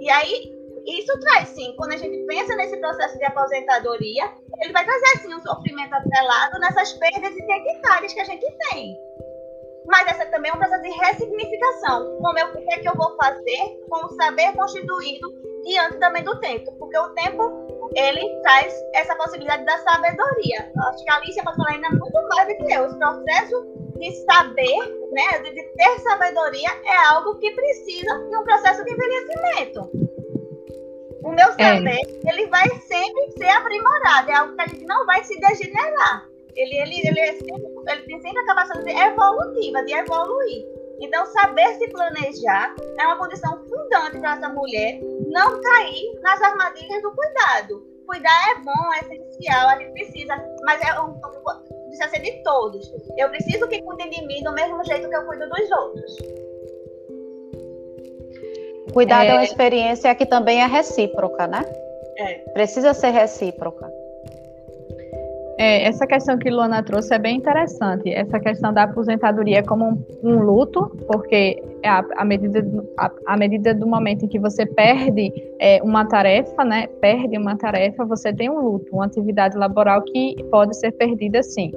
e aí isso traz sim, quando a gente pensa nesse processo de aposentadoria, ele vai trazer sim um sofrimento atrelado nessas perdas identitárias que a gente tem. Mas essa também é um processo de ressignificação. Como eu, o que é que eu vou fazer com o saber constituído diante também do tempo? Porque o tempo ele traz essa possibilidade da sabedoria. Acho que a Alicia pode falar ainda muito mais do que eu. Esse processo de saber, né, de, ter sabedoria, é algo que precisa de um processo de envelhecimento. O meu é. saber, é. ele vai sempre ser aprimorado, é algo que a gente não vai se degenerar. Ele, ele, ele, é sempre, ele tem sempre a capacidade evolutiva, de evoluir. Então, saber se planejar é uma condição fundante para essa mulher não cair nas armadilhas do cuidado. Cuidar é bom, é essencial, a gente precisa, mas é um, precisa ser de todos. Eu preciso que cuidem de mim do mesmo jeito que eu cuido dos outros. Cuidado é, é uma experiência que também é recíproca, né? É. Precisa ser recíproca. É, essa questão que Luana trouxe é bem interessante. Essa questão da aposentadoria como um, um luto, porque é a, a, medida, a, a, medida do momento em que você perde é, uma tarefa, né? Perde uma tarefa, você tem um luto, uma atividade laboral que pode ser perdida sim.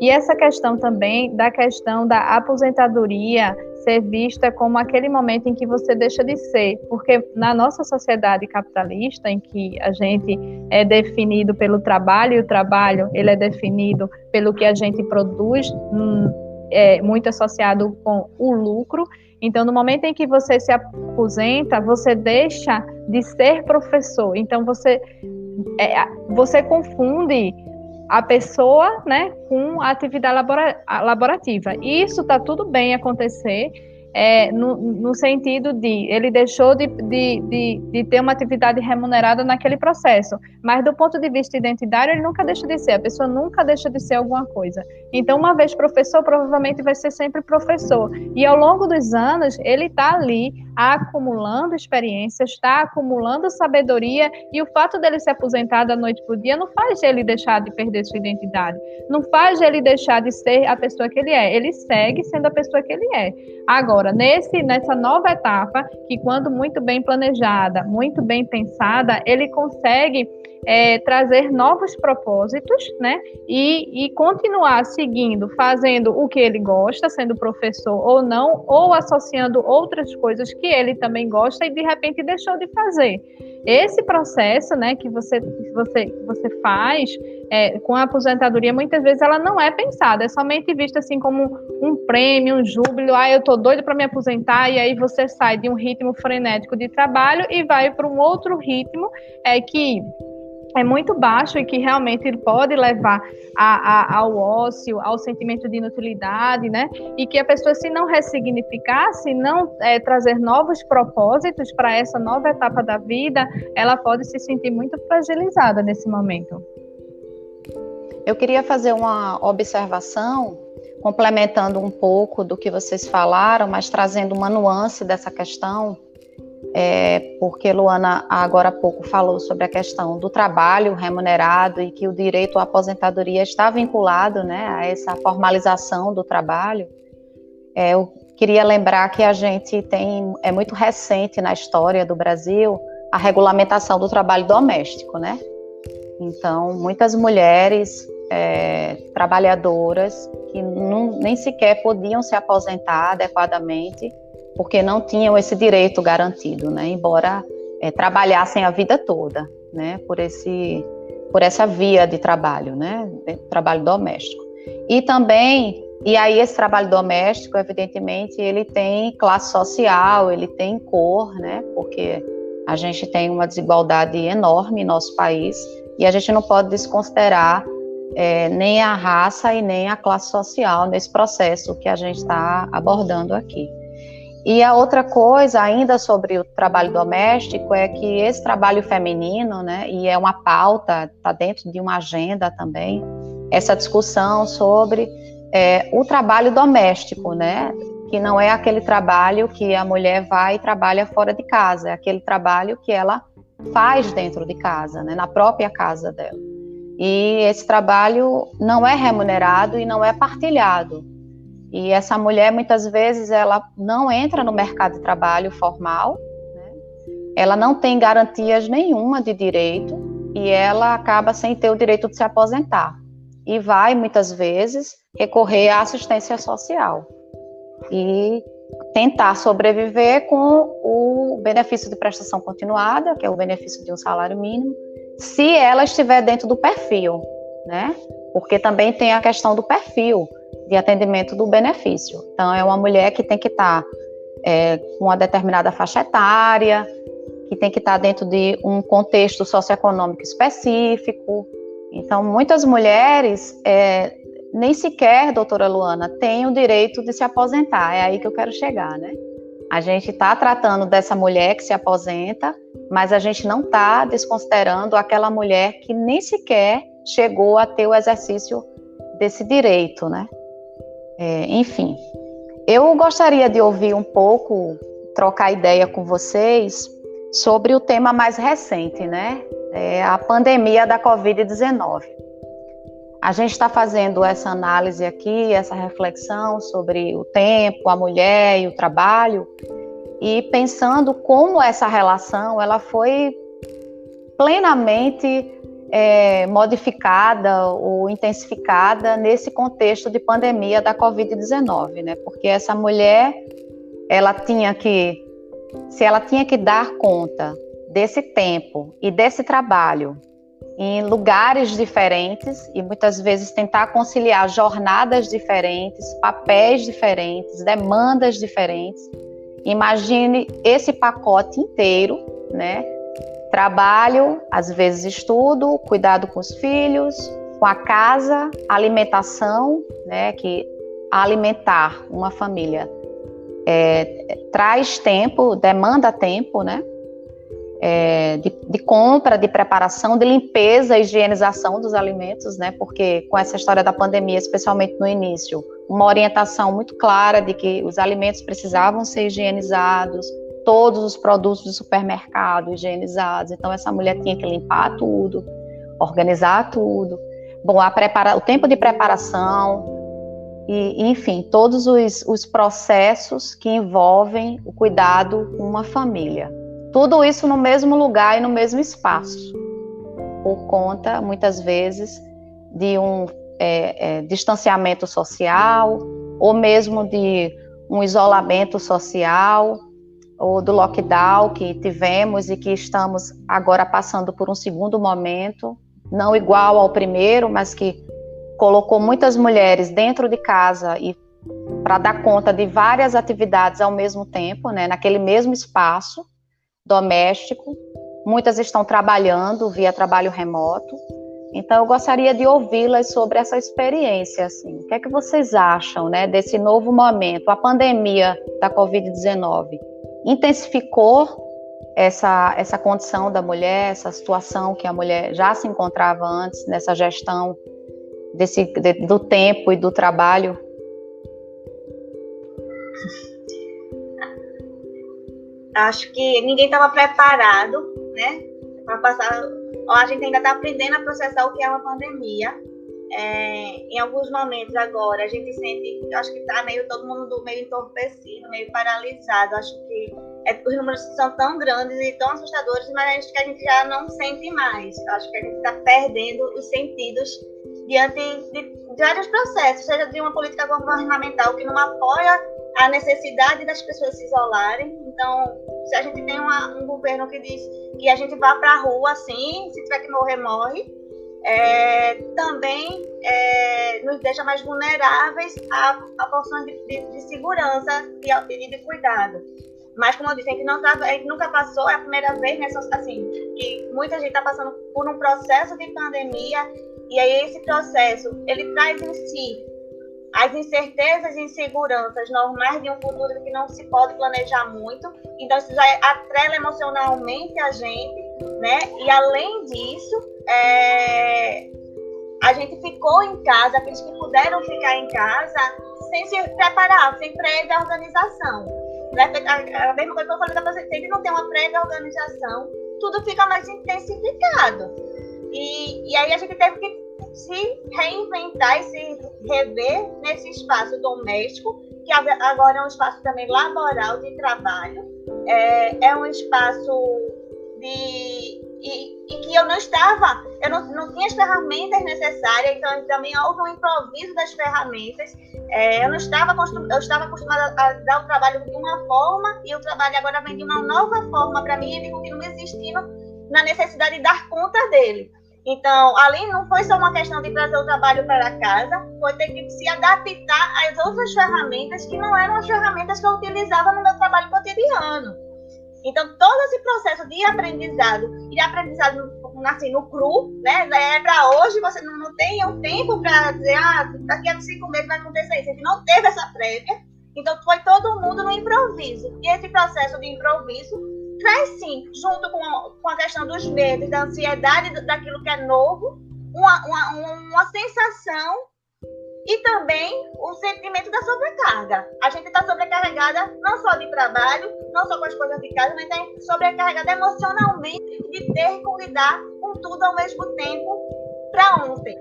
E essa questão também da questão da aposentadoria ser vista como aquele momento em que você deixa de ser, porque na nossa sociedade capitalista, em que a gente é definido pelo trabalho e o trabalho ele é definido pelo que a gente produz, hum, é, muito associado com o lucro. Então, no momento em que você se aposenta, você deixa de ser professor. Então, você é, você confunde a pessoa né, com a atividade labora laborativa. E isso está tudo bem acontecer é, no, no, sentido de ele deixou de, de, de, de, ter uma atividade remunerada naquele processo, mas do ponto de vista identitário, ele nunca deixa de ser, a pessoa nunca deixa de ser alguma coisa. Então, uma vez professor, provavelmente vai ser sempre professor. E ao longo dos anos, ele está ali acumulando experiências, está acumulando sabedoria, e o fato dele se aposentar da noite para o dia não faz ele deixar de perder sua identidade, não faz ele deixar de ser a pessoa que ele é, ele segue sendo a pessoa que ele é. Agora, nesse, nessa nova etapa, que quando muito bem planejada, muito bem pensada, ele consegue é, trazer novos propósitos, né? E, e continuar seguindo, fazendo o que ele gosta, sendo professor ou não, ou associando outras coisas que ele também gosta e de repente deixou de fazer. Esse processo, né, que você, você, você faz é, com a aposentadoria, muitas vezes ela não é pensada, é somente vista assim como um prêmio, um júbilo. Ah, eu tô doido para me aposentar, e aí você sai de um ritmo frenético de trabalho e vai para um outro ritmo é, que é muito baixo e que realmente pode levar a, a, ao ócio, ao sentimento de inutilidade, né? E que a pessoa, se não ressignificar, se não é, trazer novos propósitos para essa nova etapa da vida, ela pode se sentir muito fragilizada nesse momento. Eu queria fazer uma observação, complementando um pouco do que vocês falaram, mas trazendo uma nuance dessa questão é, porque Luana agora há pouco falou sobre a questão do trabalho remunerado e que o direito à aposentadoria está vinculado né, a essa formalização do trabalho. É, eu queria lembrar que a gente tem, é muito recente na história do Brasil, a regulamentação do trabalho doméstico, né? Então, muitas mulheres é, trabalhadoras que não, nem sequer podiam se aposentar adequadamente porque não tinham esse direito garantido, né? Embora é, trabalhassem a vida toda, né? Por esse, por essa via de trabalho, né? De trabalho doméstico. E também, e aí esse trabalho doméstico, evidentemente, ele tem classe social, ele tem cor, né? Porque a gente tem uma desigualdade enorme em nosso país e a gente não pode desconsiderar é, nem a raça e nem a classe social nesse processo que a gente está abordando aqui. E a outra coisa, ainda sobre o trabalho doméstico, é que esse trabalho feminino, né, e é uma pauta, está dentro de uma agenda também, essa discussão sobre é, o trabalho doméstico, né, que não é aquele trabalho que a mulher vai e trabalha fora de casa, é aquele trabalho que ela faz dentro de casa, né, na própria casa dela. E esse trabalho não é remunerado e não é partilhado. E essa mulher, muitas vezes, ela não entra no mercado de trabalho formal, né? ela não tem garantias nenhuma de direito e ela acaba sem ter o direito de se aposentar. E vai, muitas vezes, recorrer à assistência social e tentar sobreviver com o benefício de prestação continuada, que é o benefício de um salário mínimo, se ela estiver dentro do perfil, né? Porque também tem a questão do perfil de atendimento do benefício. Então, é uma mulher que tem que estar tá, é, com uma determinada faixa etária, que tem que estar tá dentro de um contexto socioeconômico específico. Então, muitas mulheres é, nem sequer, doutora Luana, têm o direito de se aposentar. É aí que eu quero chegar, né? A gente está tratando dessa mulher que se aposenta, mas a gente não está desconsiderando aquela mulher que nem sequer chegou a ter o exercício desse direito, né? É, enfim, eu gostaria de ouvir um pouco, trocar ideia com vocês sobre o tema mais recente, né? É a pandemia da Covid-19. A gente está fazendo essa análise aqui, essa reflexão sobre o tempo, a mulher e o trabalho, e pensando como essa relação ela foi plenamente é, modificada ou intensificada nesse contexto de pandemia da Covid-19, né? Porque essa mulher, ela tinha que, se ela tinha que dar conta desse tempo e desse trabalho em lugares diferentes e muitas vezes tentar conciliar jornadas diferentes, papéis diferentes, demandas diferentes. Imagine esse pacote inteiro, né? Trabalho, às vezes estudo, cuidado com os filhos, com a casa, alimentação, né? Que alimentar uma família é, traz tempo, demanda tempo, né? É, de, de, compra, de preparação, de limpeza, higienização dos alimentos, né? Porque com essa história da pandemia, especialmente no início, uma orientação muito clara de que os alimentos precisavam ser higienizados, todos os produtos do supermercado higienizados. Então essa mulher tinha que limpar tudo, organizar tudo. Bom, a prepara o tempo de preparação e, enfim, todos os, os processos que envolvem o cuidado com uma família. Tudo isso no mesmo lugar e no mesmo espaço, por conta, muitas vezes, de um é, é, distanciamento social ou mesmo de um isolamento social ou do lockdown que tivemos e que estamos agora passando por um segundo momento, não igual ao primeiro, mas que colocou muitas mulheres dentro de casa e para dar conta de várias atividades ao mesmo tempo, né, naquele mesmo espaço doméstico. Muitas estão trabalhando via trabalho remoto. Então, eu gostaria de ouvi-las sobre essa experiência. Assim. O que é que vocês acham né, desse novo momento, a pandemia da Covid-19? intensificou essa, essa condição da mulher, essa situação que a mulher já se encontrava antes nessa gestão desse, de, do tempo e do trabalho? Acho que ninguém estava preparado, né, para passar. A gente ainda está aprendendo a processar o que é uma pandemia é, em alguns momentos agora a gente sente, acho que está meio todo mundo meio entorpecido, meio paralisado. Acho que é, os números são tão grandes e tão assustadores, mas acho que a gente já não sente mais. Acho que a gente está perdendo os sentidos diante de, de vários processos, seja de uma política governamental que não apoia a necessidade das pessoas se isolarem. Então, se a gente tem uma, um governo que diz que a gente vá para a rua assim, se tiver que morrer, morre é, também é, nos deixa mais vulneráveis a, a porções de, de, de, segurança e, de cuidado. Mas, como eu disse, a gente, não tá, a gente nunca passou, é a primeira vez, né, assim, que muita gente está passando por um processo de pandemia, e aí esse processo, ele traz em si as incertezas e inseguranças normais de um futuro que não se pode planejar muito. Então, isso já atrela emocionalmente a gente, né? E além disso, é... a gente ficou em casa, aqueles que puderam ficar em casa, sem se preparar, sem prévia organização. Né? A mesma coisa que eu falei da você, se não tem uma prévia organização, tudo fica mais intensificado. E, e aí a gente teve que se reinventar e se rever nesse espaço doméstico, que agora é um espaço também laboral de trabalho, é, é um espaço de. E, e, que eu não estava, eu não, não tinha as ferramentas necessárias, então também houve um improviso das ferramentas. É, eu não estava eu estava acostumada a dar o trabalho de uma forma e o trabalho agora vem de uma nova forma para mim e ele continua existindo na necessidade de dar conta dele. Então, ali não foi só uma questão de trazer o trabalho para casa, foi ter que se adaptar às outras ferramentas que não eram as ferramentas que eu utilizava no meu trabalho cotidiano. Então, todo esse processo de aprendizado, e aprendizado assim, no cru, né? É para hoje, você não, tem um tempo para dizer, ah, daqui a cinco meses vai acontecer isso. A gente não teve essa prévia, então foi todo mundo no improviso. E esse processo de improviso traz sim, junto com a, com a questão dos medos, da ansiedade daquilo que é novo, uma, uma, uma sensação e também o sentimento da sobrecarga. A gente está sobrecarregada não só de trabalho, não só com as coisas de casa, mas está sobrecarregada emocionalmente de ter que lidar com tudo ao mesmo tempo para ontem.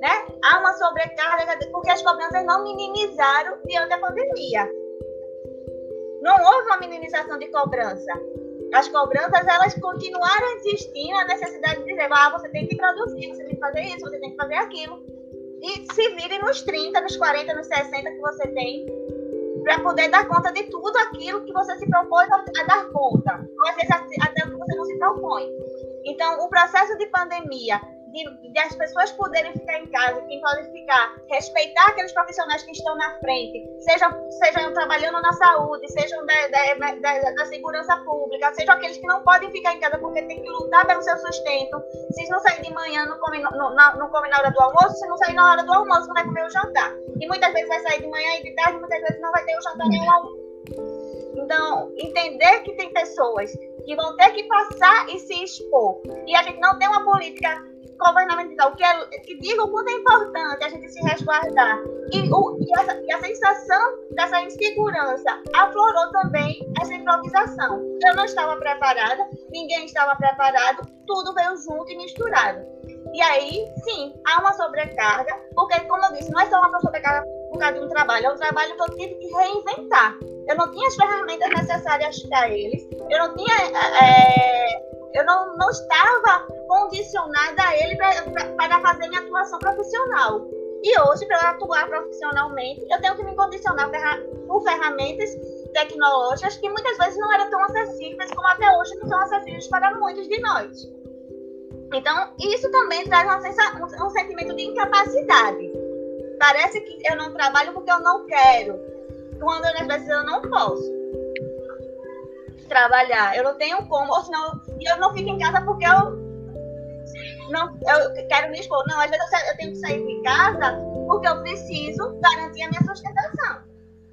Né? Há uma sobrecarga porque as cobranças não minimizaram diante da pandemia. Não houve uma minimização de cobrança as cobranças elas continuaram existindo a necessidade de dizer, ah, você tem que produzir, você tem que fazer isso, você tem que fazer aquilo. E se vire nos 30, nos 40, nos 60 que você tem, para poder dar conta de tudo aquilo que você se propôs a, dar conta. Ou às vezes até o que você não se propõe. Então, o processo de pandemia de, de, as pessoas poderem ficar em casa, quem pode ficar, respeitar aqueles profissionais que estão na frente, sejam, sejam trabalhando na saúde, sejam da, da, da, da, segurança pública, sejam aqueles que não podem ficar em casa porque tem que lutar pelo seu sustento. Se não sair de manhã, não come, no, na, não come na hora do almoço, se não sair na hora do almoço, não vai comer o jantar. E muitas vezes vai sair de manhã e de tarde, muitas vezes não vai ter o jantar nem o almoço. Então, entender que tem pessoas que vão ter que passar e se expor. E a gente não tem uma política governamental que, é, que diga o quanto é importante a gente se resguardar. E, o, e, e a sensação dessa insegurança aflorou também essa improvisação. Eu não estava preparada, ninguém estava preparado, tudo veio junto e misturado. E aí, sim, há uma sobrecarga, porque, como eu disse, não é só uma sobrecarga por causa de um trabalho, é um trabalho que eu tive que reinventar. Eu não tinha as ferramentas necessárias para eles, eu não tinha. É, eu não, não estava condicionada a ele para fazer minha atuação profissional. E hoje, para atuar profissionalmente, eu tenho que me condicionar por ferramentas tecnológicas que muitas vezes não eram tão acessíveis como até hoje não são acessíveis para muitos de nós. Então, isso também traz um, um sentimento de incapacidade. Parece que eu não trabalho porque eu não quero, quando às vezes eu não posso trabalhar. Eu não tenho como, ou senão eu não fico em casa porque eu não eu quero me expor. Não, às vezes eu, eu tenho que sair de casa porque eu preciso garantir a minha sustentação.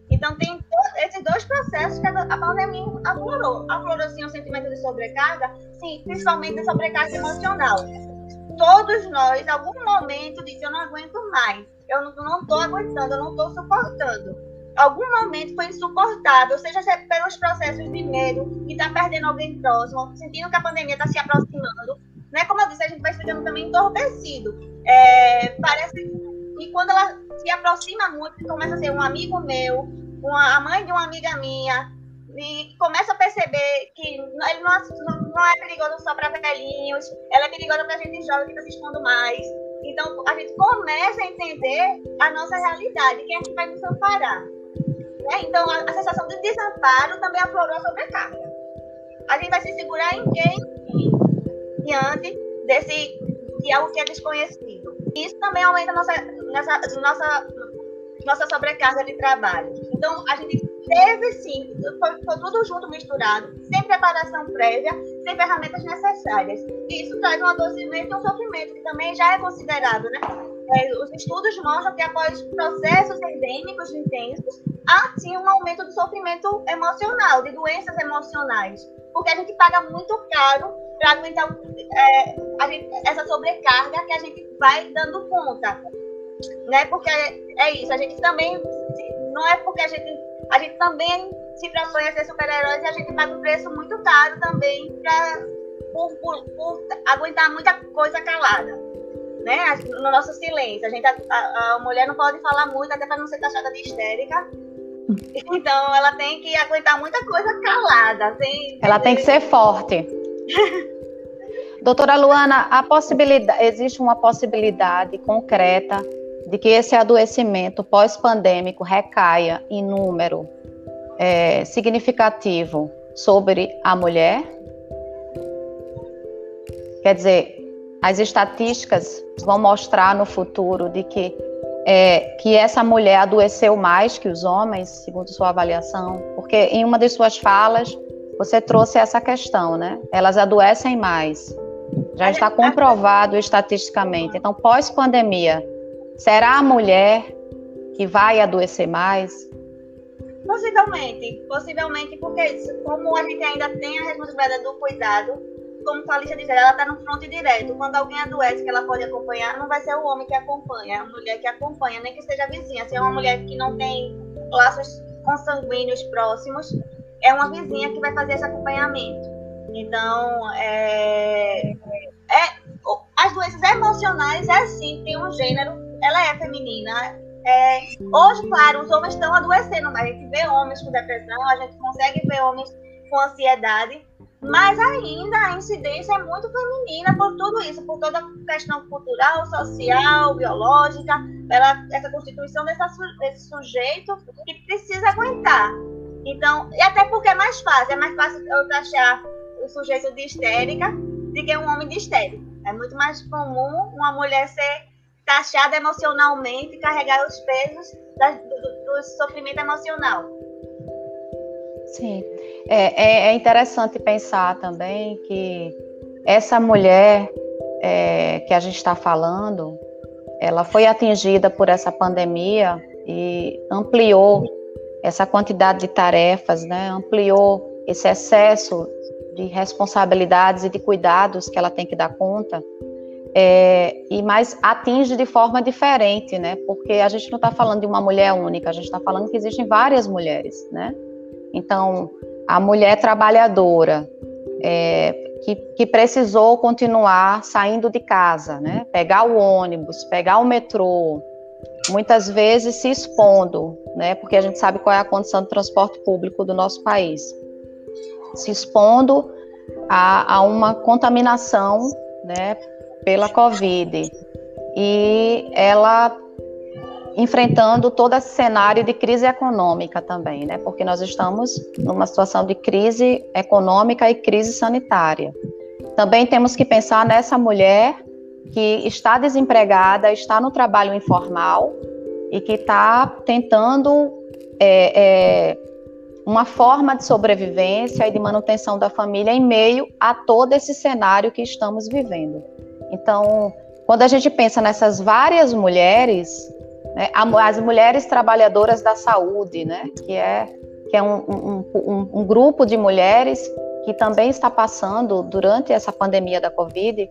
Então tem esses dois processos que a pandemia aflorou. Aflorou sim o sentimento de sobrecarga, sim, principalmente de sobrecarga emocional. Todos nós, algum momento, disse eu não aguento mais, eu não estou aguentando, eu não estou suportando algum momento foi insuportável, seja pelos processos de medo, de estar tá perdendo alguém próximo, sentindo que a pandemia está se aproximando. Né? Como eu disse, a gente vai ficando também entorpecido. É, parece que quando ela se aproxima muito, começa a ser um amigo meu, uma, a mãe de uma amiga minha, e começa a perceber que ele não, não é perigoso só para velhinhos, ela é perigosa para a gente jovem que está se expondo mais. Então, a gente começa a entender a nossa realidade, quem é que vai nos amparar. Né? Então, a, a, sensação de desamparo também aflorou a sobrecarga. A gente vai se segurar em quem? Diante desse, de algo que é desconhecido. Isso também aumenta nossa, nossa, nossa, nossa sobrecarga de trabalho. Então, a gente teve sim, foi, foi, tudo junto, misturado, sem preparação prévia, sem ferramentas necessárias. E isso traz um adoecimento e um sofrimento, que também já é considerado, né? É, os estudos mostram que após processos endêmicos intensos, há sim um aumento do sofrimento emocional, de doenças emocionais, porque a gente paga muito caro para aguentar é, gente, essa sobrecarga que a gente vai dando conta, né? Porque é, isso, a gente também não é porque a gente a gente também se propõe a ser super-heróis e a gente paga um preço muito caro também pra, por, por, por aguentar muita coisa calada. Né? No nosso silêncio. A, gente, a, a mulher não pode falar muito, até para não ser taxada de histérica. Então ela tem que aguentar muita coisa calada. Sem, ela tem que ser forte. Doutora Luana, a possibilidade, existe uma possibilidade concreta de que esse adoecimento pós-pandêmico recaia em número é, significativo sobre a mulher? Quer dizer, as estatísticas vão mostrar no futuro de que é, que essa mulher adoeceu mais que os homens, segundo sua avaliação? Porque em uma de suas falas você trouxe essa questão, né? Elas adoecem mais. Já está comprovado estatisticamente. Então, pós-pandemia, Será a mulher que vai adoecer mais? Possivelmente, possivelmente, porque como a gente ainda tem a responsabilidade do cuidado, como a Alicia diz, ela está no fronte direto. Quando alguém adoece que ela pode acompanhar, não vai ser o homem que acompanha, é a mulher que acompanha, nem que seja vizinha. Se é uma mulher que não tem laços consanguíneos próximos, é uma vizinha que vai fazer esse acompanhamento. Então, é, é as doenças emocionais é assim, tem um gênero ela é feminina. É, hoje, claro, os homens estão adoecendo, mas a gente vê homens com depressão, a gente consegue ver homens com ansiedade, mas ainda a incidência é muito feminina por tudo isso, por toda a questão cultural, social, biológica, pela essa constituição dessa, desse sujeito que precisa aguentar. Então, e até porque é mais fácil, é mais fácil eu taxar o sujeito de histérica do que um homem de histérico. É muito mais comum uma mulher ser taxada emocionalmente, carregar os pesos da, do, do, sofrimento emocional. Sim, é, é, é, interessante pensar também que essa mulher é, que a gente está falando, ela foi atingida por essa pandemia e ampliou essa quantidade de tarefas, né? ampliou esse excesso de responsabilidades e de cuidados que ela tem que dar conta é, e mais atinge de forma diferente, né? Porque a gente não está falando de uma mulher única, a gente está falando que existem várias mulheres, né? Então, a mulher trabalhadora é, que, que, precisou continuar saindo de casa, né? Pegar o ônibus, pegar o metrô, muitas vezes se expondo, né? Porque a gente sabe qual é a condição do transporte público do nosso país, se expondo a, a uma contaminação, né? pela Covid. E ela enfrentando todo esse cenário de crise econômica também, né? Porque nós estamos numa situação de crise econômica e crise sanitária. Também temos que pensar nessa mulher que está desempregada, está no trabalho informal e que está tentando é, é, uma forma de sobrevivência e de manutenção da família em meio a todo esse cenário que estamos vivendo. Então, quando a gente pensa nessas várias mulheres, né, as mulheres trabalhadoras da saúde, né, que é, que é um, um, um, um grupo de mulheres que também está passando, durante essa pandemia da Covid,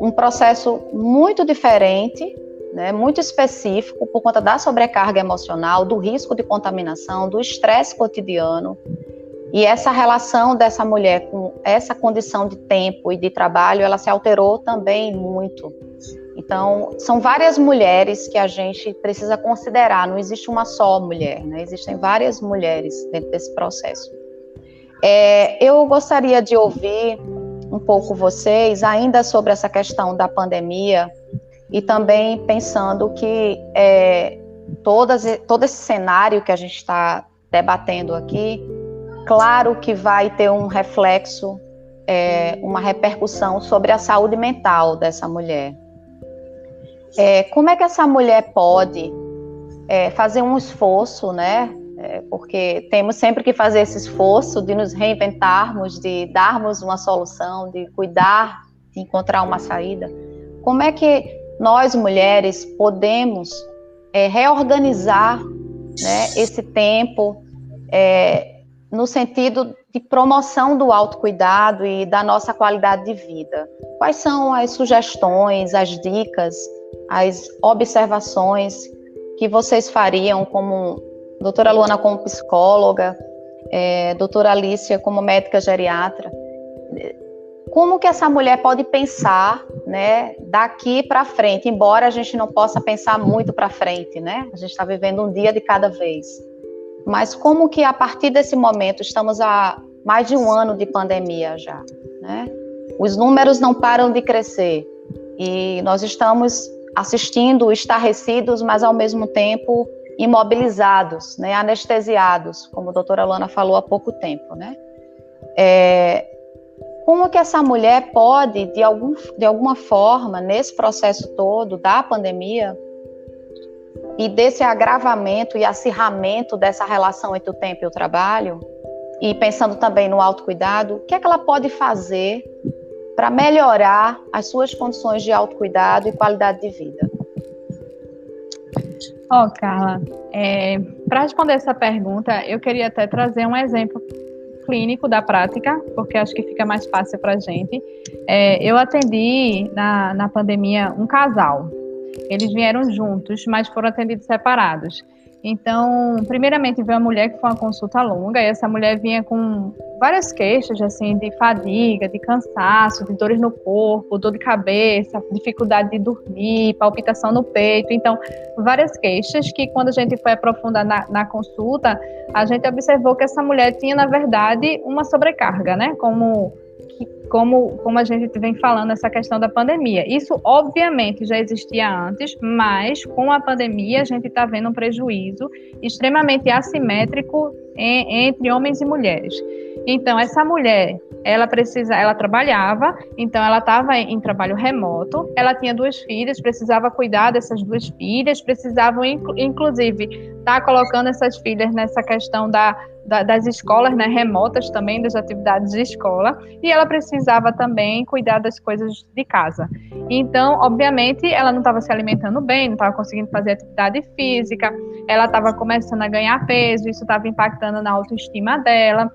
um processo muito diferente, né, muito específico, por conta da sobrecarga emocional, do risco de contaminação, do estresse cotidiano, e essa relação dessa mulher com essa condição de tempo e de trabalho, ela se alterou também muito. Então, são várias mulheres que a gente precisa considerar, não existe uma só mulher, né? existem várias mulheres dentro desse processo. É, eu gostaria de ouvir um pouco vocês ainda sobre essa questão da pandemia e também pensando que é, todas, todo esse cenário que a gente está debatendo aqui claro que vai ter um reflexo, é, uma repercussão sobre a saúde mental dessa mulher. É, como é que essa mulher pode é, fazer um esforço, né, é, porque temos sempre que fazer esse esforço de nos reinventarmos, de darmos uma solução, de cuidar, de encontrar uma saída. Como é que nós, mulheres, podemos é, reorganizar né, esse tempo é, no sentido de promoção do autocuidado e da nossa qualidade de vida? Quais são as sugestões, as dicas, as observações que vocês fariam como doutora Luana como psicóloga, é, doutora Alicia como médica geriatra, como que essa mulher pode pensar, né, daqui para frente, embora a gente não possa pensar muito para frente, né? A gente está vivendo um dia de cada vez. Mas como que a partir desse momento estamos há mais de um ano de pandemia já, né? Os números não param de crescer e nós estamos assistindo estarrecidos, mas ao mesmo tempo imobilizados, né, anestesiados, como a doutora Luana falou há pouco tempo, né? É, como que essa mulher pode, de, algum, de alguma forma, nesse processo todo da pandemia e desse agravamento e acirramento dessa relação entre o tempo e o trabalho, e pensando também no autocuidado, o que é que ela pode fazer para melhorar as suas condições de autocuidado e qualidade de vida? Ó, oh, Carla, é, para responder essa pergunta, eu queria até trazer um exemplo clínico da prática, porque acho que fica mais fácil para a gente. É, eu atendi na, na pandemia um casal. Eles vieram juntos, mas foram atendidos separados. Então, primeiramente veio a mulher que foi uma consulta longa, e essa mulher vinha com várias queixas, assim, de fadiga, de cansaço, de dores no corpo, dor de cabeça, dificuldade de dormir, palpitação no peito. Então, várias queixas que, quando a gente foi aprofundar na, na consulta, a gente observou que essa mulher tinha, na verdade, uma sobrecarga, né? Como como, como a gente vem falando, essa questão da pandemia. Isso, obviamente, já existia antes, mas com a pandemia a gente está vendo um prejuízo extremamente assimétrico em, entre homens e mulheres. Então, essa mulher, ela precisa, ela trabalhava, então ela estava em trabalho remoto, ela tinha duas filhas, precisava cuidar dessas duas filhas, precisavam, inclusive, estar tá colocando essas filhas nessa questão da da, das escolas né, remotas também, das atividades de escola, e ela precisava também cuidar das coisas de casa. Então, obviamente, ela não estava se alimentando bem, não estava conseguindo fazer atividade física, ela estava começando a ganhar peso, isso estava impactando na autoestima dela.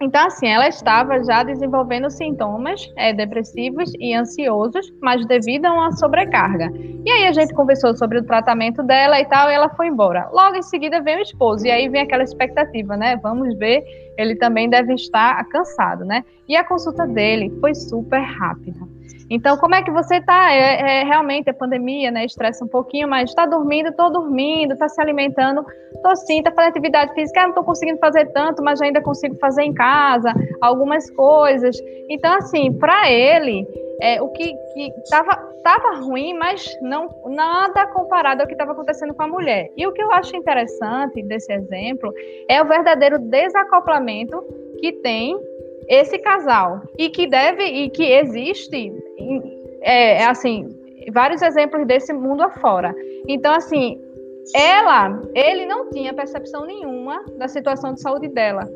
Então, assim, ela estava já desenvolvendo sintomas é, depressivos e ansiosos, mas devido a uma sobrecarga. E aí a gente conversou sobre o tratamento dela e tal, e ela foi embora. Logo em seguida veio o esposo, e aí vem aquela expectativa, né? Vamos ver, ele também deve estar cansado, né? E a consulta dele foi super rápida. Então, como é que você está? É, é, realmente a pandemia, né? Estressa um pouquinho, mas está dormindo, estou dormindo, está se alimentando, estou sim, está fazendo atividade física, ah, não estou conseguindo fazer tanto, mas ainda consigo fazer em casa algumas coisas. Então, assim, para ele, é, o que estava tava ruim, mas não nada comparado ao que estava acontecendo com a mulher. E o que eu acho interessante desse exemplo é o verdadeiro desacoplamento que tem esse casal e que deve e que existe é, é, assim vários exemplos desse mundo afora. Então assim, ela, ele não tinha percepção nenhuma da situação de saúde dela.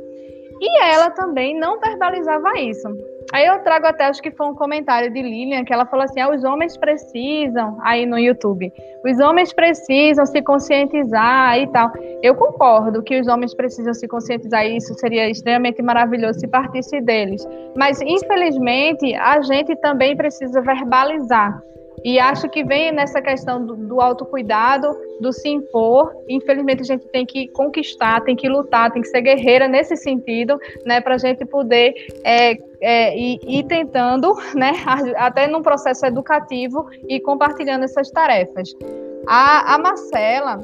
E ela também não verbalizava isso. Aí eu trago até, acho que foi um comentário de Lilian, que ela falou assim: ah, os homens precisam, aí no YouTube, os homens precisam se conscientizar e tal. Eu concordo que os homens precisam se conscientizar, e isso seria extremamente maravilhoso se partisse deles. Mas, infelizmente, a gente também precisa verbalizar. E acho que vem nessa questão do, do autocuidado, do se impor. Infelizmente, a gente tem que conquistar, tem que lutar, tem que ser guerreira nesse sentido, né, para a gente poder é, é, ir, tentando, né, até num processo educativo e compartilhando essas tarefas. A, a Marcela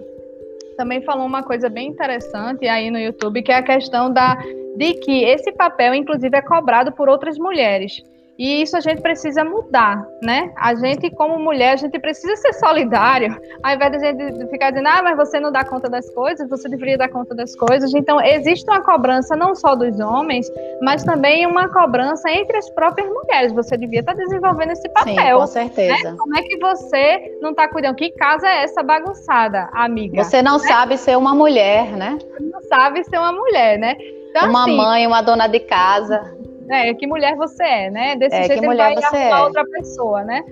também falou uma coisa bem interessante aí no YouTube, que é a questão da, de que esse papel, inclusive, é cobrado por outras mulheres. E isso a gente precisa mudar, né? A gente, como mulher, a gente precisa ser solidário, ao invés de a gente ficar dizendo, ah, mas você não dá conta das coisas, você deveria dar conta das coisas. Então, existe uma cobrança não só dos homens, mas também uma cobrança entre as próprias mulheres. Você devia estar desenvolvendo esse papel. Sim, com certeza. Né? Como é que você não está cuidando? Que casa é essa bagunçada, amiga? Você não né? sabe ser uma mulher, né? Não sabe ser uma mulher, né? Então, uma assim, mãe, uma dona de casa. É, que mulher você é, né? Desse é, jeito que ele vai você é. outra pessoa, né?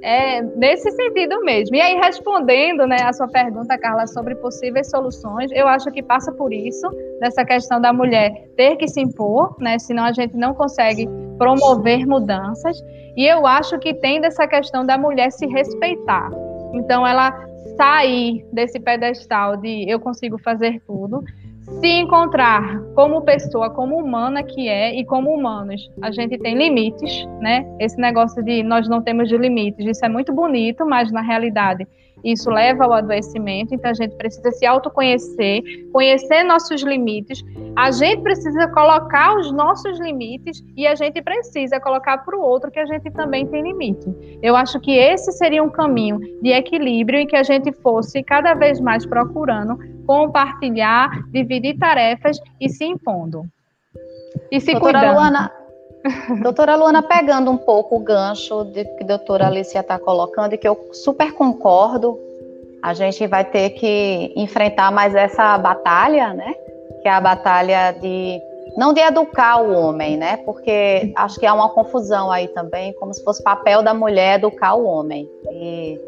É, nesse sentido mesmo. E aí, respondendo né, a sua pergunta, Carla, sobre possíveis soluções, eu acho que passa por isso, dessa questão da mulher ter que se impor, né, senão a gente não consegue promover mudanças. E eu acho que tem dessa questão da mulher se respeitar. Então, ela sair desse pedestal de eu consigo fazer tudo se encontrar como pessoa, como humana que é e como humanos. A gente tem limites, né? Esse negócio de nós não temos de limites, isso é muito bonito, mas na realidade isso leva ao adoecimento, então a gente precisa se autoconhecer, conhecer nossos limites, a gente precisa colocar os nossos limites e a gente precisa colocar para o outro que a gente também tem limite. Eu acho que esse seria um caminho de equilíbrio em que a gente fosse cada vez mais procurando compartilhar, dividir tarefas e se impondo. E se Doutora cuidando. Luana, Doutora Luana, pegando um pouco o gancho de que a doutora Alicia está colocando, e que eu super concordo, a gente vai ter que enfrentar mais essa batalha, né? Que é a batalha de não de educar o homem, né? Porque acho que há uma confusão aí também, como se fosse papel da mulher educar o homem. E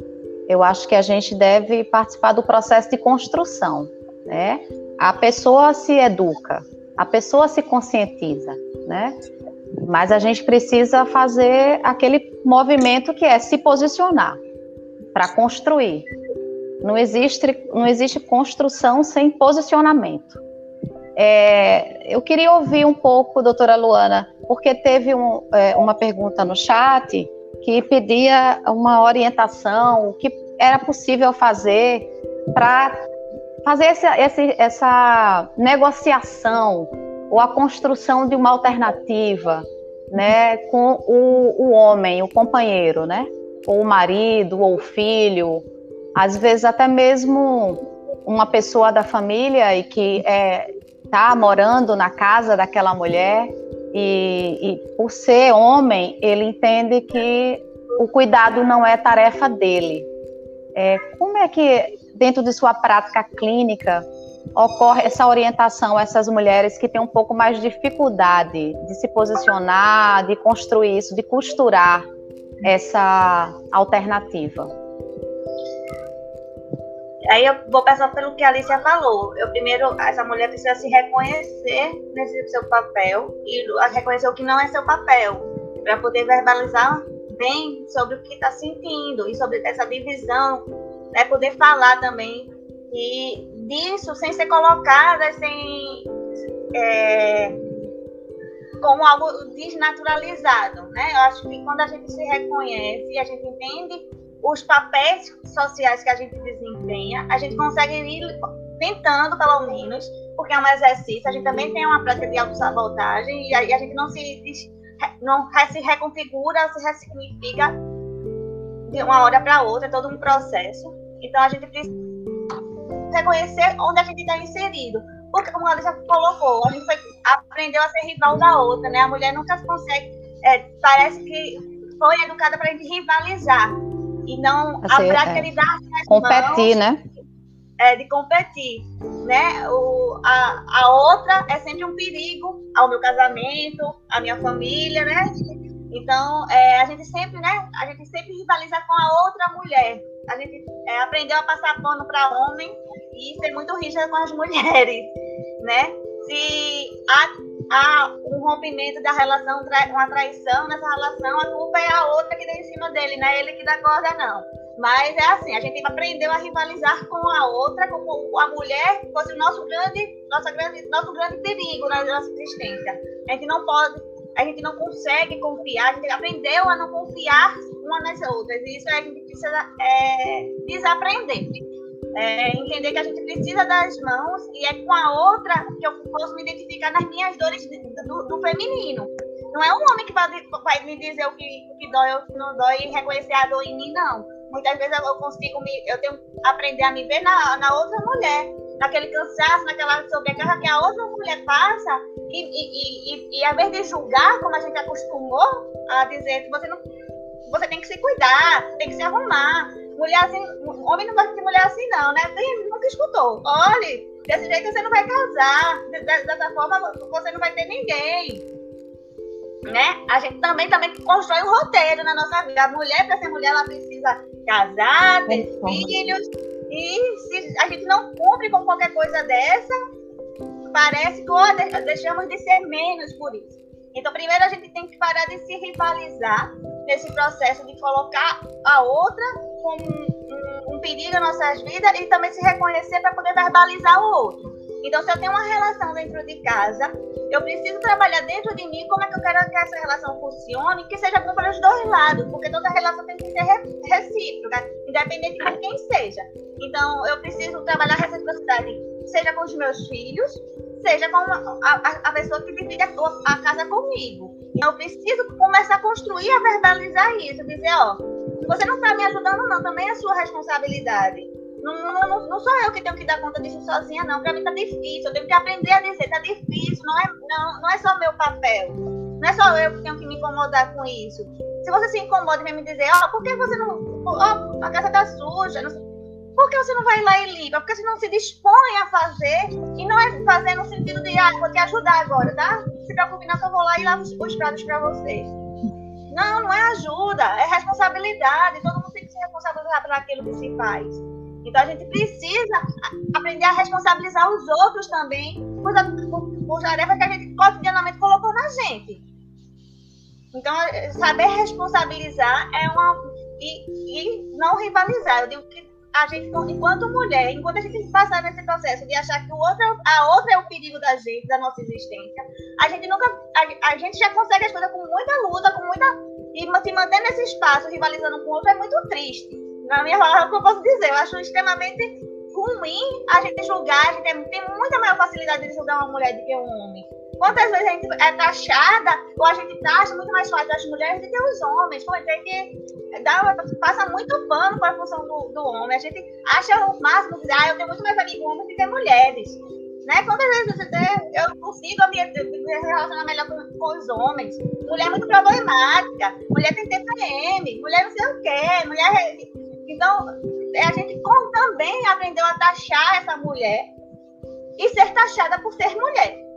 eu acho que a gente deve participar do processo de construção, né? A pessoa se educa, a pessoa se conscientiza, né? Mas a gente precisa fazer aquele movimento que é se posicionar para construir. Não existe, não existe construção sem posicionamento. É, eu queria ouvir um pouco, doutora Luana, porque teve um, é, uma pergunta no chat que pedia uma orientação, o que era possível fazer para fazer essa, essa negociação ou a construção de uma alternativa, né, com o, o homem, o companheiro, né, ou o marido, ou o filho, às vezes até mesmo uma pessoa da família e que está é, tá morando na casa daquela mulher e, e por ser homem ele entende que o cuidado não é tarefa dele. É, como é que dentro de sua prática clínica ocorre essa orientação a essas mulheres que têm um pouco mais de dificuldade de se posicionar, de construir isso, de costurar essa alternativa? Aí eu vou passar pelo que a Alicia falou. Eu primeiro, essa mulher precisa se reconhecer nesse seu papel e reconhecer o que não é seu papel, para poder verbalizar bem sobre o que está sentindo e sobre essa divisão, né, poder falar também e disso sem ser colocada, sem é, como algo desnaturalizado, né? Eu acho que quando a gente se reconhece a gente entende os papéis sociais que a gente desempenha, a gente consegue ir tentando, pelo menos, porque é um exercício, a gente também tem uma prática de autossabotagem e a, gente não se, não se reconfigura, se ressignifica de uma hora para outra, é todo um processo. Então, a gente precisa reconhecer onde a gente está inserido. Porque, como a Alicia colocou, a gente foi, aprendeu a ser rival da outra, né? A mulher nunca consegue. É, parece que foi educada para a gente rivalizar. E não assim, a prática é, Competir, mãos, né? É, de competir. Né? O, a, a outra é sempre um perigo ao meu casamento, à minha família, né? Então, é, a gente sempre, né? A gente sempre rivaliza com a outra mulher. A gente é, aprendeu a passar pano para homem e ser muito rígida com as mulheres, né? Se há, há um rompimento da relação, uma traição nessa relação, a culpa é a outra que dá em cima dele, não é ele que dá corda, não. Mas é assim, a gente aprendeu a rivalizar com a outra, como a mulher fosse o nosso grande, nossa grande, nosso grande perigo na nossa existência. A gente não pode, a gente não consegue confiar, a gente aprendeu a não confiar uma nas outras. E isso a gente precisa é, desaprender é, entender que a gente precisa das mãos e é com a outra que eu posso me identificar nas minhas dores do, do feminino. Não é um homem que vai, vai me dizer o que, o que dói ou o que não dói e reconhecer a dor em mim, não. Muitas vezes eu consigo me, eu tenho aprender a me ver na, na outra mulher, naquele cansaço, naquela sobrecarga que a outra mulher passa, e, e, e, e, e ao invés de julgar, como a gente acostumou a dizer que você não você tem que se cuidar, tem que se arrumar, mulher assim, homem não gosta de mulher assim, não, né? Tem, nunca escutou. Olhe, Desse jeito você não vai casar. Dessa forma você não vai ter ninguém. Né? A gente também, também constrói um roteiro na nossa vida. A mulher, para ser mulher, ela precisa casar, ter filhos. E se a gente não cumpre com qualquer coisa dessa, parece que oh, deixamos de ser menos por isso. Então, primeiro a gente tem que parar de se rivalizar nesse processo de colocar a outra como um, um perigo nas nossas vidas e também se reconhecer para poder verbalizar o outro. Então, se eu tenho uma relação dentro de casa, eu preciso trabalhar dentro de mim como é que eu quero que essa relação funcione, que seja bom para os dois lados, porque toda relação tem que ser recíproca, independente de quem seja. Então, eu preciso trabalhar a reciprocidade, seja com os meus filhos, seja com a, a, a pessoa que divide a, a, casa comigo. Eu preciso começar a construir, a verbalizar isso, dizer, ó, você não está me ajudando não, também é sua responsabilidade. Não, não, não, não, sou eu que tenho que dar conta disso sozinha, não. Para mim tá difícil. Eu tenho que aprender a dizer, tá difícil. Não é, não, não é só meu papel. Não é só eu que tenho que me incomodar com isso. Se você se incomoda e vem me dizer, ó, oh, por que você não. Ó, oh, a casa tá suja. Não, por que você não vai lá e limpa? Porque você não se dispõe a fazer. E não é fazer no sentido de, ah, vou te ajudar agora, tá? Se preocupe, não, que eu vou lá e lavo os pratos para vocês. Não, não é ajuda, é responsabilidade. Todo mundo tem que se responsabilizar por aquilo que se faz. Então a gente precisa aprender a responsabilizar os outros também por, por, por tarefas que a gente cotidianamente colocou na gente. Então, saber responsabilizar é uma. E, e não rivalizar. Eu digo que a gente, enquanto mulher, enquanto a gente passar nesse processo de achar que o outro, é a outra é o perigo da gente, da nossa existência, a gente nunca. A, a gente já consegue as coisas com muita luta, com muita. E se manter nesse espaço rivalizando com o outro é muito triste na minha palavra, o que eu posso dizer? Eu acho extremamente ruim a gente julgar, a gente tem muita maior facilidade de julgar uma mulher do que um homem. Quantas vezes a gente é taxada, ou a gente taxa muito mais fácil as mulheres do que os homens? Pô, tem que dá, passa muito pano para a função do, do homem. A gente acha o máximo ah, eu tenho muito mais amigos homens do que mulheres. Né? Quantas vezes tem, eu consigo me relacionar melhor com, com, os homens? Mulher é muito problemática, mulher tem TPM, mulher não sei o quê, mulher então, é, a gente também aprendeu a taxar essa mulher e ser taxada por ser mulher.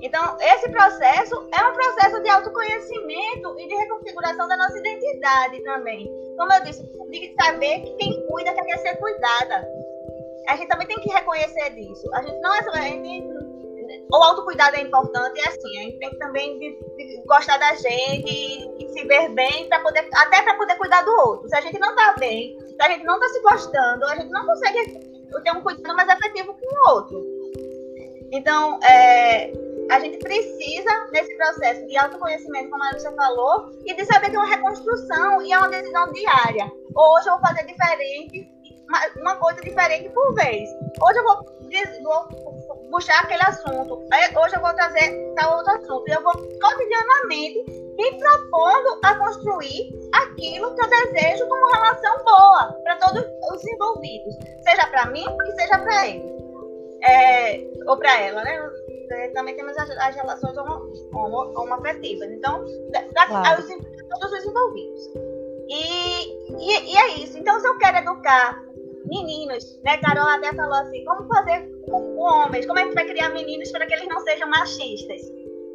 Então, esse processo é um processo de autoconhecimento e de reconfiguração da nossa identidade também. Como eu disse, de saber que quem cuida quer ser cuidada. A gente também tem que reconhecer disso. A gente não é só. O autocuidado é importante, é assim, a gente tem que também de, de gostar da gente, de se ver bem, para poder, até para poder cuidar do outro. Se a gente não está bem, se a gente não está se gostando, a gente não consegue ter um cuidado mais efetivo com o outro. Então, é, a gente precisa, nesse processo de autoconhecimento, como a Lúcia falou, e de saber que é uma reconstrução e é uma decisão diária. Hoje eu vou fazer diferente, uma coisa diferente por vez. Hoje eu vou, vou puxar aquele assunto. Hoje eu vou trazer tal outro assunto. Eu vou cotidianamente me propondo a construir aquilo que eu desejo como relação boa para todos os envolvidos, seja para mim e seja para ele. É, ou para ela, né? É, também temos as, as relações homoafetivas. Homo, então, da, claro. todos os envolvidos. E, e, e, é isso. Então, se eu quero educar meninos, né? Carol até falou assim, como fazer com homens, como a gente vai criar meninos para que eles não sejam machistas?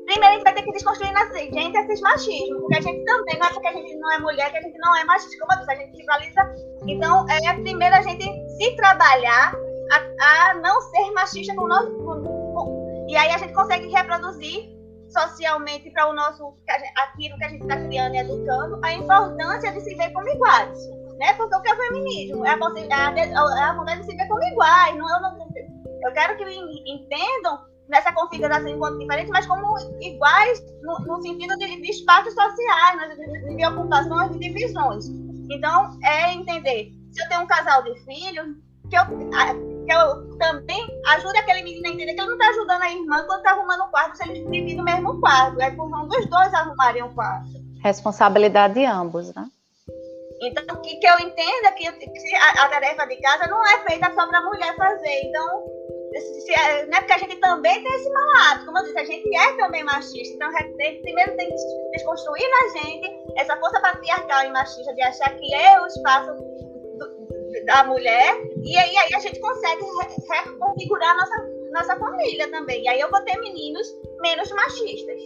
Primeiro a gente vai ter que desconstruir na gente esses machismos, porque a gente também, não é porque a gente não é mulher que a gente não é machista, como eu disse, a gente rivaliza. Então, é primeiro a gente se trabalhar a, a não ser machista com o nosso. Com, com, e aí a gente consegue reproduzir socialmente para o nosso aquilo que a gente está criando e educando a importância de se ver como iguais né? Porque o que é feminismo? É a, a, a mulher se ver como iguais. Não, eu, não, eu quero que entendam nessa configuração enquanto diferente, mas como iguais no, no sentido de, de, espaços sociais, de, de ocupações, de divisões. Então, é entender, se eu tenho um casal de filhos, que eu, que eu também ajude aquele menino a entender que ele não está ajudando a irmã quando está arrumando o quarto, se eles dividem o mesmo quarto. É por um dos dois arrumarem o quarto. Responsabilidade de ambos, né? Então, que, que eu entenda que, que a, a, tarefa de casa não é feita só para a mulher fazer. Então, se, é, né, porque a gente também tem esse malato. Como eu disse, a gente é também machista. Então, tem, primeiro tem que desconstruir na gente essa força patriarcal e machista de achar que é o espaço do, da mulher, e aí, aí a gente consegue reconfigurar a nossa, nossa família também. E aí eu vou ter meninos menos machistas.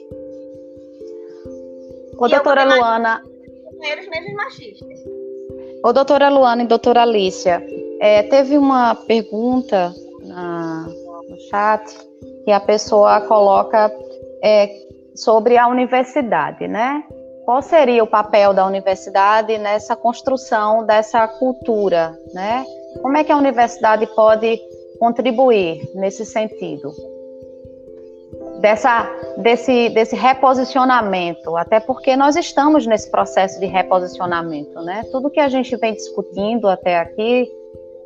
Ô, doutora Luana. Menos machistas. Ô, doutora Luana e doutora Alicia, é, teve uma pergunta na, no chat que a pessoa coloca é, sobre a universidade, né? Qual seria o papel da universidade nessa construção dessa cultura, né? Como é que a universidade pode contribuir nesse sentido? Dessa, desse, desse reposicionamento, até porque nós estamos nesse processo de reposicionamento, né? Tudo que a gente vem discutindo até aqui,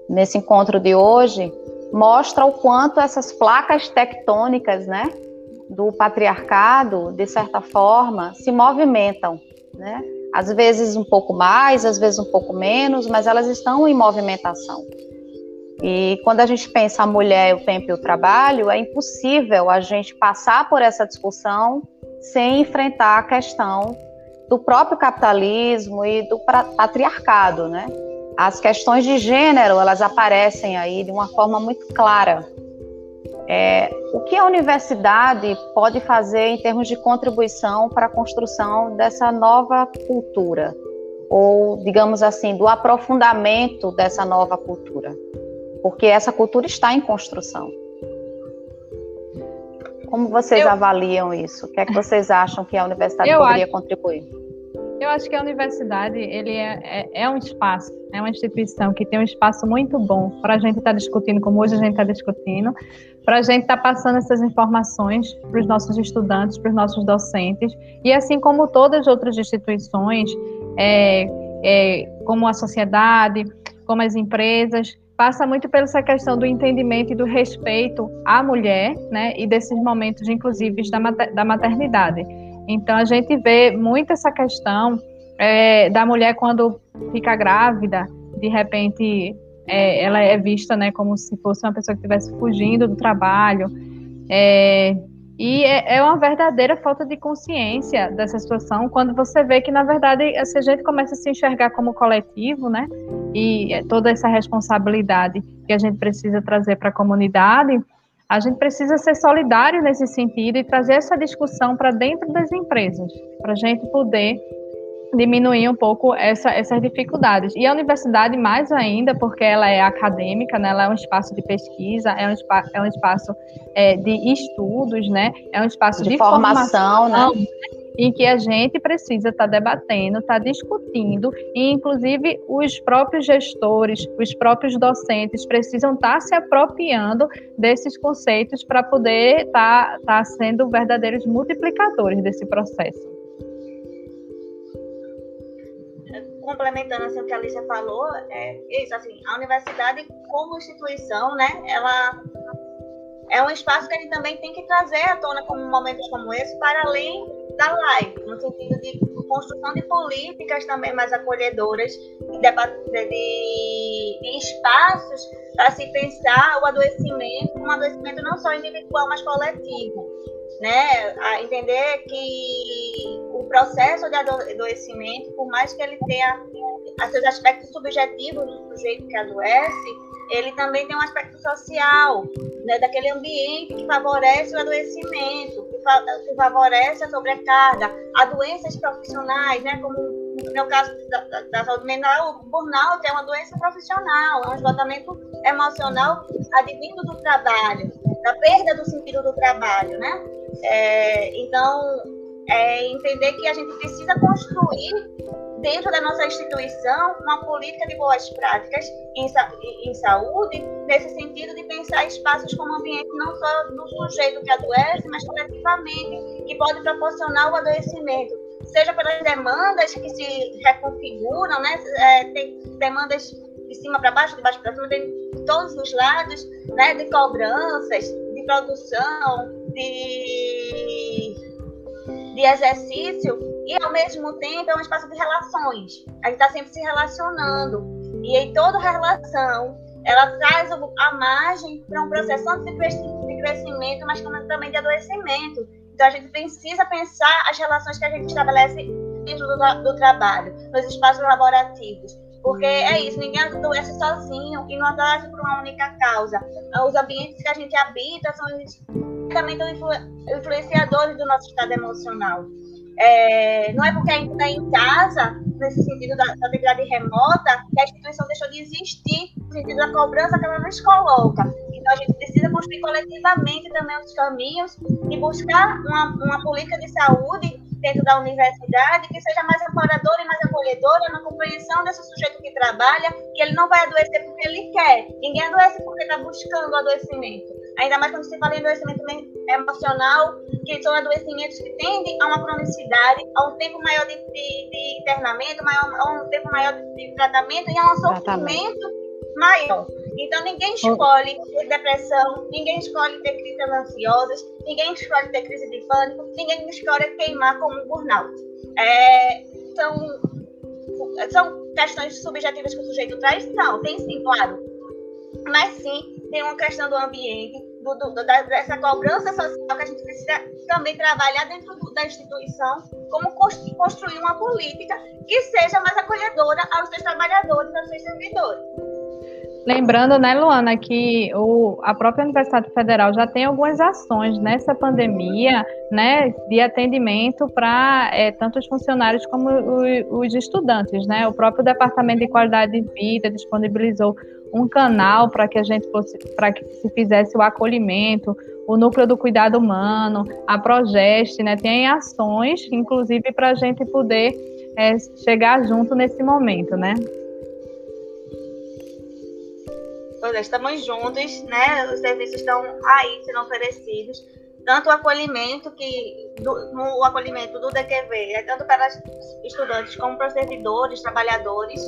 nesse encontro de hoje, mostra o quanto essas placas tectônicas, né, do patriarcado, de certa forma, se movimentam, né? Às vezes um pouco mais, às vezes um pouco menos, mas elas estão em movimentação. E quando a gente pensa a mulher, o tempo e o trabalho, é impossível a gente passar por essa discussão sem enfrentar a questão do próprio capitalismo e do patriarcado, né? As questões de gênero, elas aparecem aí de uma forma muito clara é, o que a universidade pode fazer em termos de contribuição para a construção dessa nova cultura? Ou, digamos assim, do aprofundamento dessa nova cultura? Porque essa cultura está em construção. Como vocês Eu... avaliam isso? O que é que vocês acham que a universidade Eu poderia acho... contribuir? Eu acho que a universidade ele é, é, é, um espaço, é uma instituição que tem um espaço muito bom para a gente estar tá discutindo, como hoje a gente está discutindo, para a gente estar tá passando essas informações para os nossos estudantes, para os nossos docentes, e assim como todas as outras instituições, é, é, como a sociedade, como as empresas, passa muito pela essa questão do entendimento e do respeito à mulher, né, e desses momentos, inclusive, da maternidade. Então, a gente vê muito essa questão é, da mulher quando fica grávida, de repente é, ela é vista né, como se fosse uma pessoa que estivesse fugindo do trabalho. É, e é, é, uma verdadeira falta de consciência dessa situação quando você vê que, na verdade, se a gente começa a se enxergar como coletivo, né? E é toda essa responsabilidade que a gente precisa trazer para a comunidade, a gente precisa ser solidário nesse sentido e trazer essa discussão para dentro das empresas, para a gente poder diminuir um pouco essa, essas dificuldades. E a universidade, mais ainda, porque ela é acadêmica, né, ela é um espaço de pesquisa, é um, espa é um espaço é, de estudos, né, é um espaço de, de formação, formação né? em que a gente precisa estar tá debatendo, estar tá discutindo, e inclusive os próprios gestores, os próprios docentes precisam estar tá se apropriando desses conceitos para poder estar, estar sendo verdadeiros multiplicadores desse processo. Complementando assim, o que a Alicia falou, é isso, assim, a universidade como instituição, né, ela é um espaço que a gente também tem que trazer à tona como momentos como esse, para além da live, no sentido de construção de políticas também mais acolhedoras, de, de, de espaços para se pensar o adoecimento, um adoecimento não só individual, mas coletivo. Né? A entender que o processo de adoecimento, por mais que ele tenha seus aspectos subjetivos do sujeito que adoece, ele também tem um aspecto social, né, daquele ambiente que favorece o adoecimento, que, fa que favorece a sobrecarga, a doenças profissionais, né, como no meu caso da, da, saúde mental, o burnout é uma doença profissional, é um esgotamento emocional advindo do trabalho, da perda do sentido do trabalho, né? É, então, é entender que a gente precisa construir dentro da nossa instituição, uma política de boas práticas em, em, saúde, nesse sentido de pensar espaços como ambiente não só do sujeito que adoece, mas coletivamente, que pode proporcionar o adoecimento, seja pelas demandas que se reconfiguram, né? É, tem demandas de cima para baixo, de baixo para cima, tem todos os lados, né? De cobranças, de produção, de, de exercício, e ao mesmo tempo é um espaço de relações. A gente está sempre se relacionando. E em toda relação, ela traz a margem para um processo tanto de crescimento, mas também de adoecimento. Então a gente precisa pensar as relações que a gente estabelece dentro do, do trabalho, nos espaços laborativos. Porque é isso, ninguém adoece sozinho e não adoece por uma única causa. Os ambientes que a gente habita são também influ influenciadores do nosso estado emocional. É, não é porque a gente está em casa, nesse sentido da, da, atividade remota, que a instituição deixou de existir, no sentido da cobrança que ela nos coloca. Então, a gente precisa construir coletivamente também os caminhos e buscar uma, uma política de saúde dentro da universidade que seja mais amparadora e mais acolhedora na compreensão desse sujeito que trabalha, que ele não vai adoecer porque ele quer. Ninguém adoece porque está buscando adoecimento. Ainda mais quando se fala em adoecimento emocional, que são adoecimentos que tendem a uma cronicidade, a um tempo maior de, de, de internamento, maior, a um tempo maior de, tratamento e a um sofrimento maior. Então, ninguém escolhe ter depressão, ninguém escolhe ter crises ansiosas, ninguém escolhe ter crise de pânico, ninguém escolhe queimar como um burnout. É, são, são questões subjetivas que o sujeito traz? Não, tem sim, claro. Mas sim, tem uma questão do ambiente, do, do, dessa cobrança social que a gente precisa também trabalhar dentro do, da instituição, como construir uma política que seja mais acolhedora aos seus trabalhadores, aos seus servidores. Lembrando, né, Luana, que o, a própria Universidade Federal já tem algumas ações nessa pandemia, né, de atendimento para é, tanto os funcionários como o, os estudantes, né? O próprio Departamento de Qualidade de Vida disponibilizou um canal para que a gente para que se fizesse o acolhimento, o núcleo do cuidado humano, a Progeste, né? Tem ações, inclusive, para a gente poder é, chegar junto nesse momento, né? Pois é, estamos juntos, né? Os serviços estão aí sendo oferecidos. Tanto o acolhimento que do, no acolhimento do DQV é tanto para estudantes como para servidores, trabalhadores.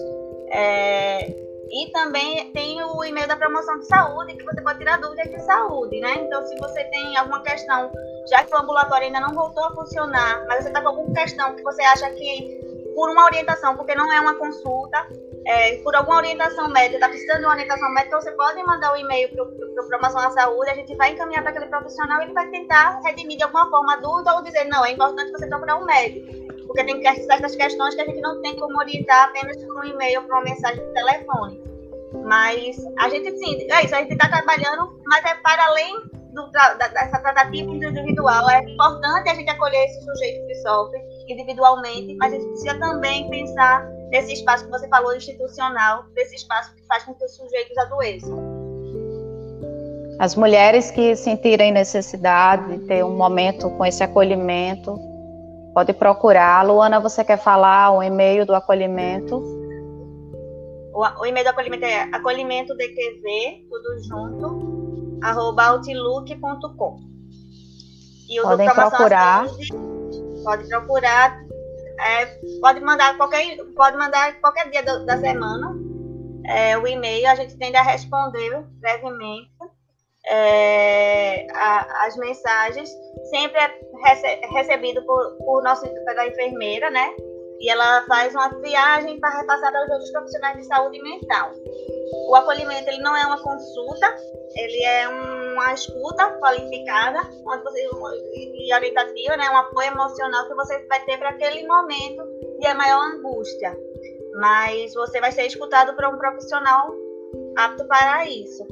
É, e também tem o e-mail da promoção de saúde, que você pode tirar dúvidas de saúde, né? Então, se você tem alguma questão, já que o ambulatório ainda não voltou a funcionar, mas você está com alguma questão que você acha que, por uma orientação, porque não é uma consulta, é, por alguma orientação médica, está precisando de uma orientação médica, você pode mandar o um e-mail para a promoção da saúde, a gente vai encaminhar para aquele profissional e ele vai tentar redimir de alguma forma a dúvida ou dizer, não, é importante você procurar um médico. Porque tem certas questões que a gente não tem como orientar apenas por um e-mail ou uma mensagem de telefone. Mas a gente sim, é isso, a gente está trabalhando, mas é para além do, da, dessa tratativa individual. É importante a gente acolher esse sujeito que sofre individualmente, mas a gente precisa também pensar desse espaço que você falou institucional, desse espaço que faz com que os sujeitos adoeçam. As mulheres que sentirem necessidade de ter um momento com esse acolhimento, pode procurar. Luana, você quer falar o e-mail do acolhimento? O, o e-mail do acolhimento é acolhimentodqv, tudo junto, arroba outlook.com. E o Podem procurar. Saúde, pode procurar é, pode mandar qualquer pode mandar qualquer dia da, da semana é, o e-mail a gente tende a responder brevemente é, a, as mensagens sempre é rece, recebido por, por nossa pela enfermeira né? E ela faz uma triagem para repassar para os outros profissionais de saúde mental o acolhimento ele não é uma consulta ele é uma escuta qualificada onde você, e orientativa, né, um apoio emocional que você vai ter para aquele momento de a maior angústia. Mas você vai ser escutado por um profissional apto para isso.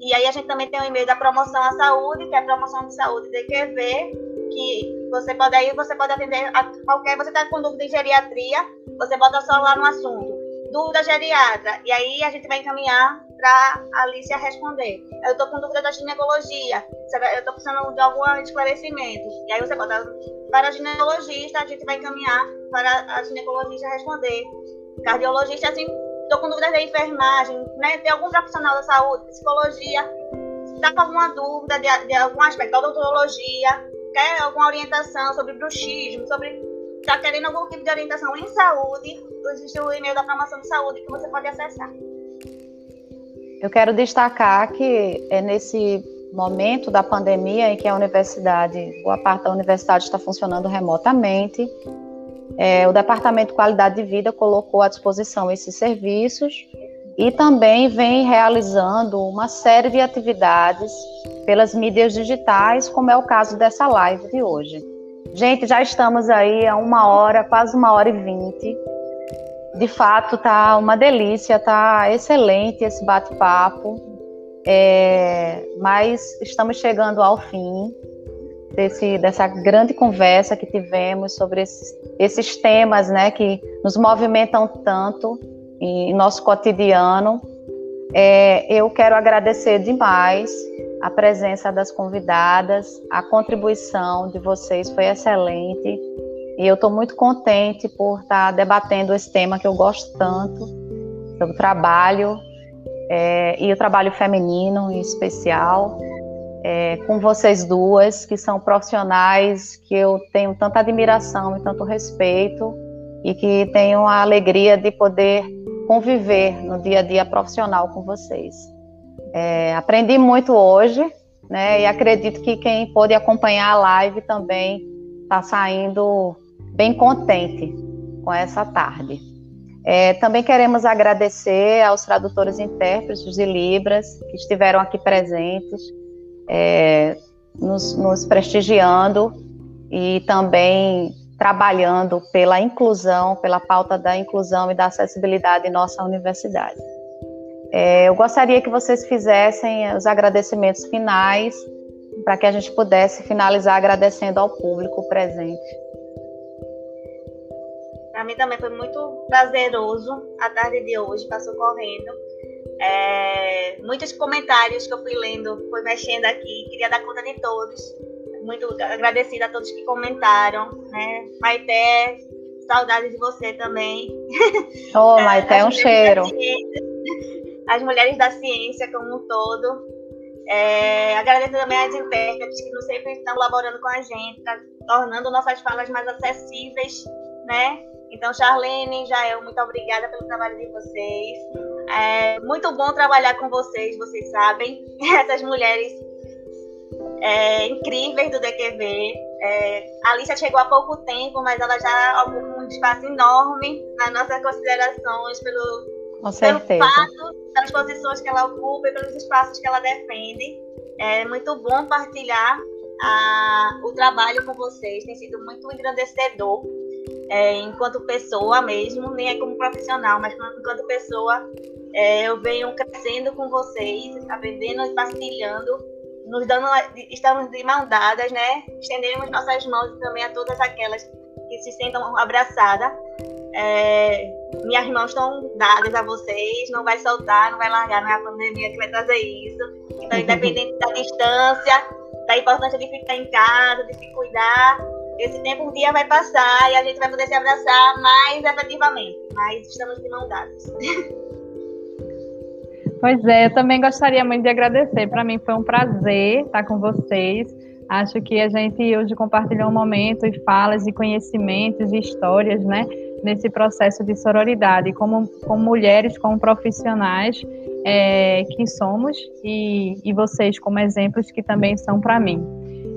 E aí a gente também tem o e-mail da promoção à saúde, que é promoção de saúde DQV, que você pode aí, você pode atender a qualquer, você está com dúvida em geriatria, você bota só lá no assunto, dúvida geriatra, e aí a gente vai encaminhar para a Alicia responder. Eu estou com dúvida da ginecologia, eu estou precisando de algum esclarecimento. E aí você bota para a ginecologista, a gente vai encaminhar para a ginecologista responder. Cardiologista, assim, estou com dúvida da enfermagem, né? Tem algum profissional da saúde, psicologia, está com alguma dúvida de, de algum aspecto, odontologia, quer alguma orientação sobre bruxismo, sobre está querendo algum tipo de orientação em saúde, existe o e-mail da promoção de saúde que você pode acessar. Eu quero destacar que é nesse momento da pandemia em que a universidade, boa parte da universidade está funcionando remotamente, é, o Departamento de Qualidade de Vida colocou à disposição esses serviços e também vem realizando uma série de atividades pelas mídias digitais, como é o caso dessa live de hoje. Gente, já estamos aí a uma hora, quase uma hora e vinte. de fato tá uma delícia, tá excelente esse bate-papo. É, mas estamos chegando ao fim desse, dessa grande conversa que tivemos sobre esses, esses temas né, que nos movimentam tanto em, nosso cotidiano. É, eu quero agradecer demais a presença das convidadas, a contribuição de vocês foi excelente. E eu estou muito contente por estar debatendo esse tema que eu gosto tanto, sobre o trabalho, é, e o trabalho feminino em especial, é, com vocês duas, que são profissionais que eu tenho tanta admiração e tanto respeito, e que tenho a alegria de poder conviver no dia a dia profissional com vocês. É, aprendi muito hoje, né, e acredito que quem pôde acompanhar a live também está saindo bem contente com essa tarde. É, também queremos agradecer aos tradutores e intérpretes de Libras que estiveram aqui presentes, é, nos, nos prestigiando e também trabalhando pela inclusão, pela pauta da inclusão e da acessibilidade em nossa universidade. É, eu gostaria que vocês fizessem os agradecimentos finais para que a gente pudesse finalizar agradecendo ao público presente. Para mim também foi muito prazeroso a tarde de hoje, passou correndo. É, muitos comentários que eu fui lendo, fui mexendo aqui, queria dar conta de todos. Muito agradecida a todos que comentaram, né? Maité, saudade de você também. Oh, Maité, é um cheiro. As mulheres da ciência como um todo. É, agradeço também às intérpretes que sempre estão colaborando com a gente, tá tornando nossas falas mais acessíveis, né? Então, Charlene, Jael, muito obrigada pelo trabalho de vocês. É muito bom trabalhar com vocês, vocês sabem. Essas mulheres é, incríveis do DQV. É, a Alicia chegou há pouco tempo, mas ela já ocupa um espaço enorme nas nossas considerações pelo, pelo fato das posições que ela ocupa e pelos espaços que ela defende. É muito bom partilhar a, o trabalho com vocês, tem sido muito engrandecedor é, enquanto pessoa mesmo, nem é como profissional, mas enquanto pessoa, é, eu venho crescendo com vocês, aprendendo e partilhando, nos dando, estamos de mão dadas, né? Estendemos nossas mãos também a todas aquelas que se sentam abraçadas. É, minhas mãos estão dadas a vocês, não vai soltar, não vai largar, não é a pandemia que vai trazer isso. Então, independente da distância, da importância de ficar em casa, de se cuidar, esse tempo um dia vai passar e a gente vai poder se abraçar mais efetivamente, mas estamos de mão dadas. Pois é, eu também gostaria muito de agradecer. Para mim foi um prazer estar com vocês. Acho que a gente hoje compartilhou um momento e falas e conhecimentos e histórias, né? Nesse processo de sororidade, como, como mulheres, como profissionais é, que somos e, e vocês como exemplos que também são para mim.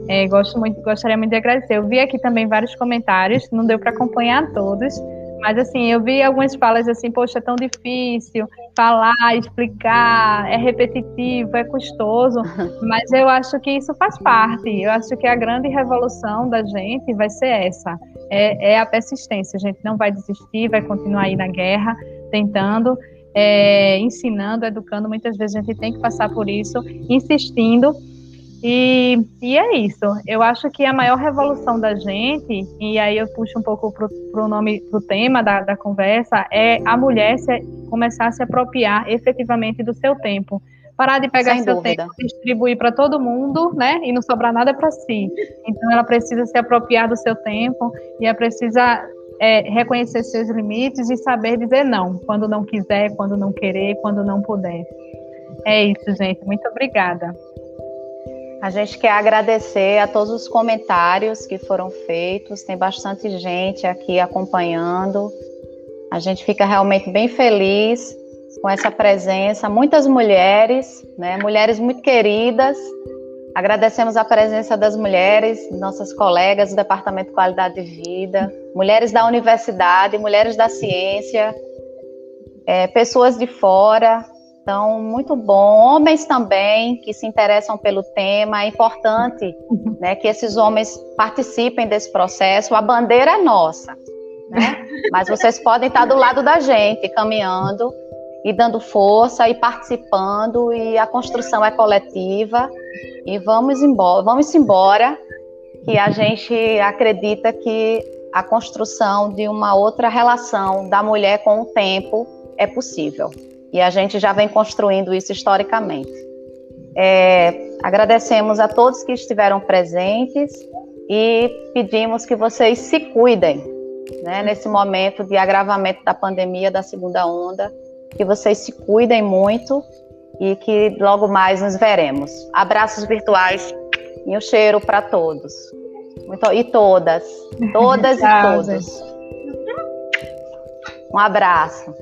É, gosto muito, gostaria muito de agradecer. Eu vi aqui também vários comentários, não deu para acompanhar todos, mas assim, eu vi algumas falas assim, poxa, é tão difícil falar, explicar, é repetitivo, é custoso, mas eu acho que isso faz parte. Eu acho que a grande revolução da gente vai ser essa, é, é a persistência. A gente não vai desistir, vai continuar aí na guerra, tentando, é, ensinando, educando. Muitas vezes a gente tem que passar por isso, insistindo e, e é isso. Eu acho que a maior revolução da gente, e aí eu puxo um pouco para o nome, para o tema da, da conversa, é a mulher se, começar a se apropriar efetivamente do seu tempo. Parar de pegar Sem seu dúvida. tempo, distribuir para todo mundo, né? E não sobrar nada para si. Então ela precisa se apropriar do seu tempo e ela precisa é, reconhecer seus limites e saber dizer não, quando não quiser, quando não querer, quando não puder. É isso, gente. Muito obrigada. A gente quer agradecer a todos os comentários que foram feitos, tem bastante gente aqui acompanhando. A gente fica realmente bem feliz com essa presença, muitas mulheres, né, mulheres muito queridas. Agradecemos a presença das mulheres, nossas colegas do Departamento de Qualidade de Vida, mulheres da universidade, mulheres da ciência, é, pessoas de fora, então, muito bom. Homens também que se interessam pelo tema, é importante né, que esses homens participem desse processo. A bandeira é nossa, né? Mas vocês podem estar do lado da gente, caminhando e dando força e participando e a construção é coletiva e vamos embora, vamos embora que a gente acredita que a construção de uma outra relação da mulher com o tempo é possível. E a gente já vem construindo isso historicamente. É, agradecemos a todos que estiveram presentes e pedimos que vocês se cuidem né, nesse momento de agravamento da pandemia, da segunda onda, que vocês se cuidem muito e que logo mais nos veremos. Abraços virtuais e um cheiro para todos. Muito, e todas, todas e todos. Um abraço.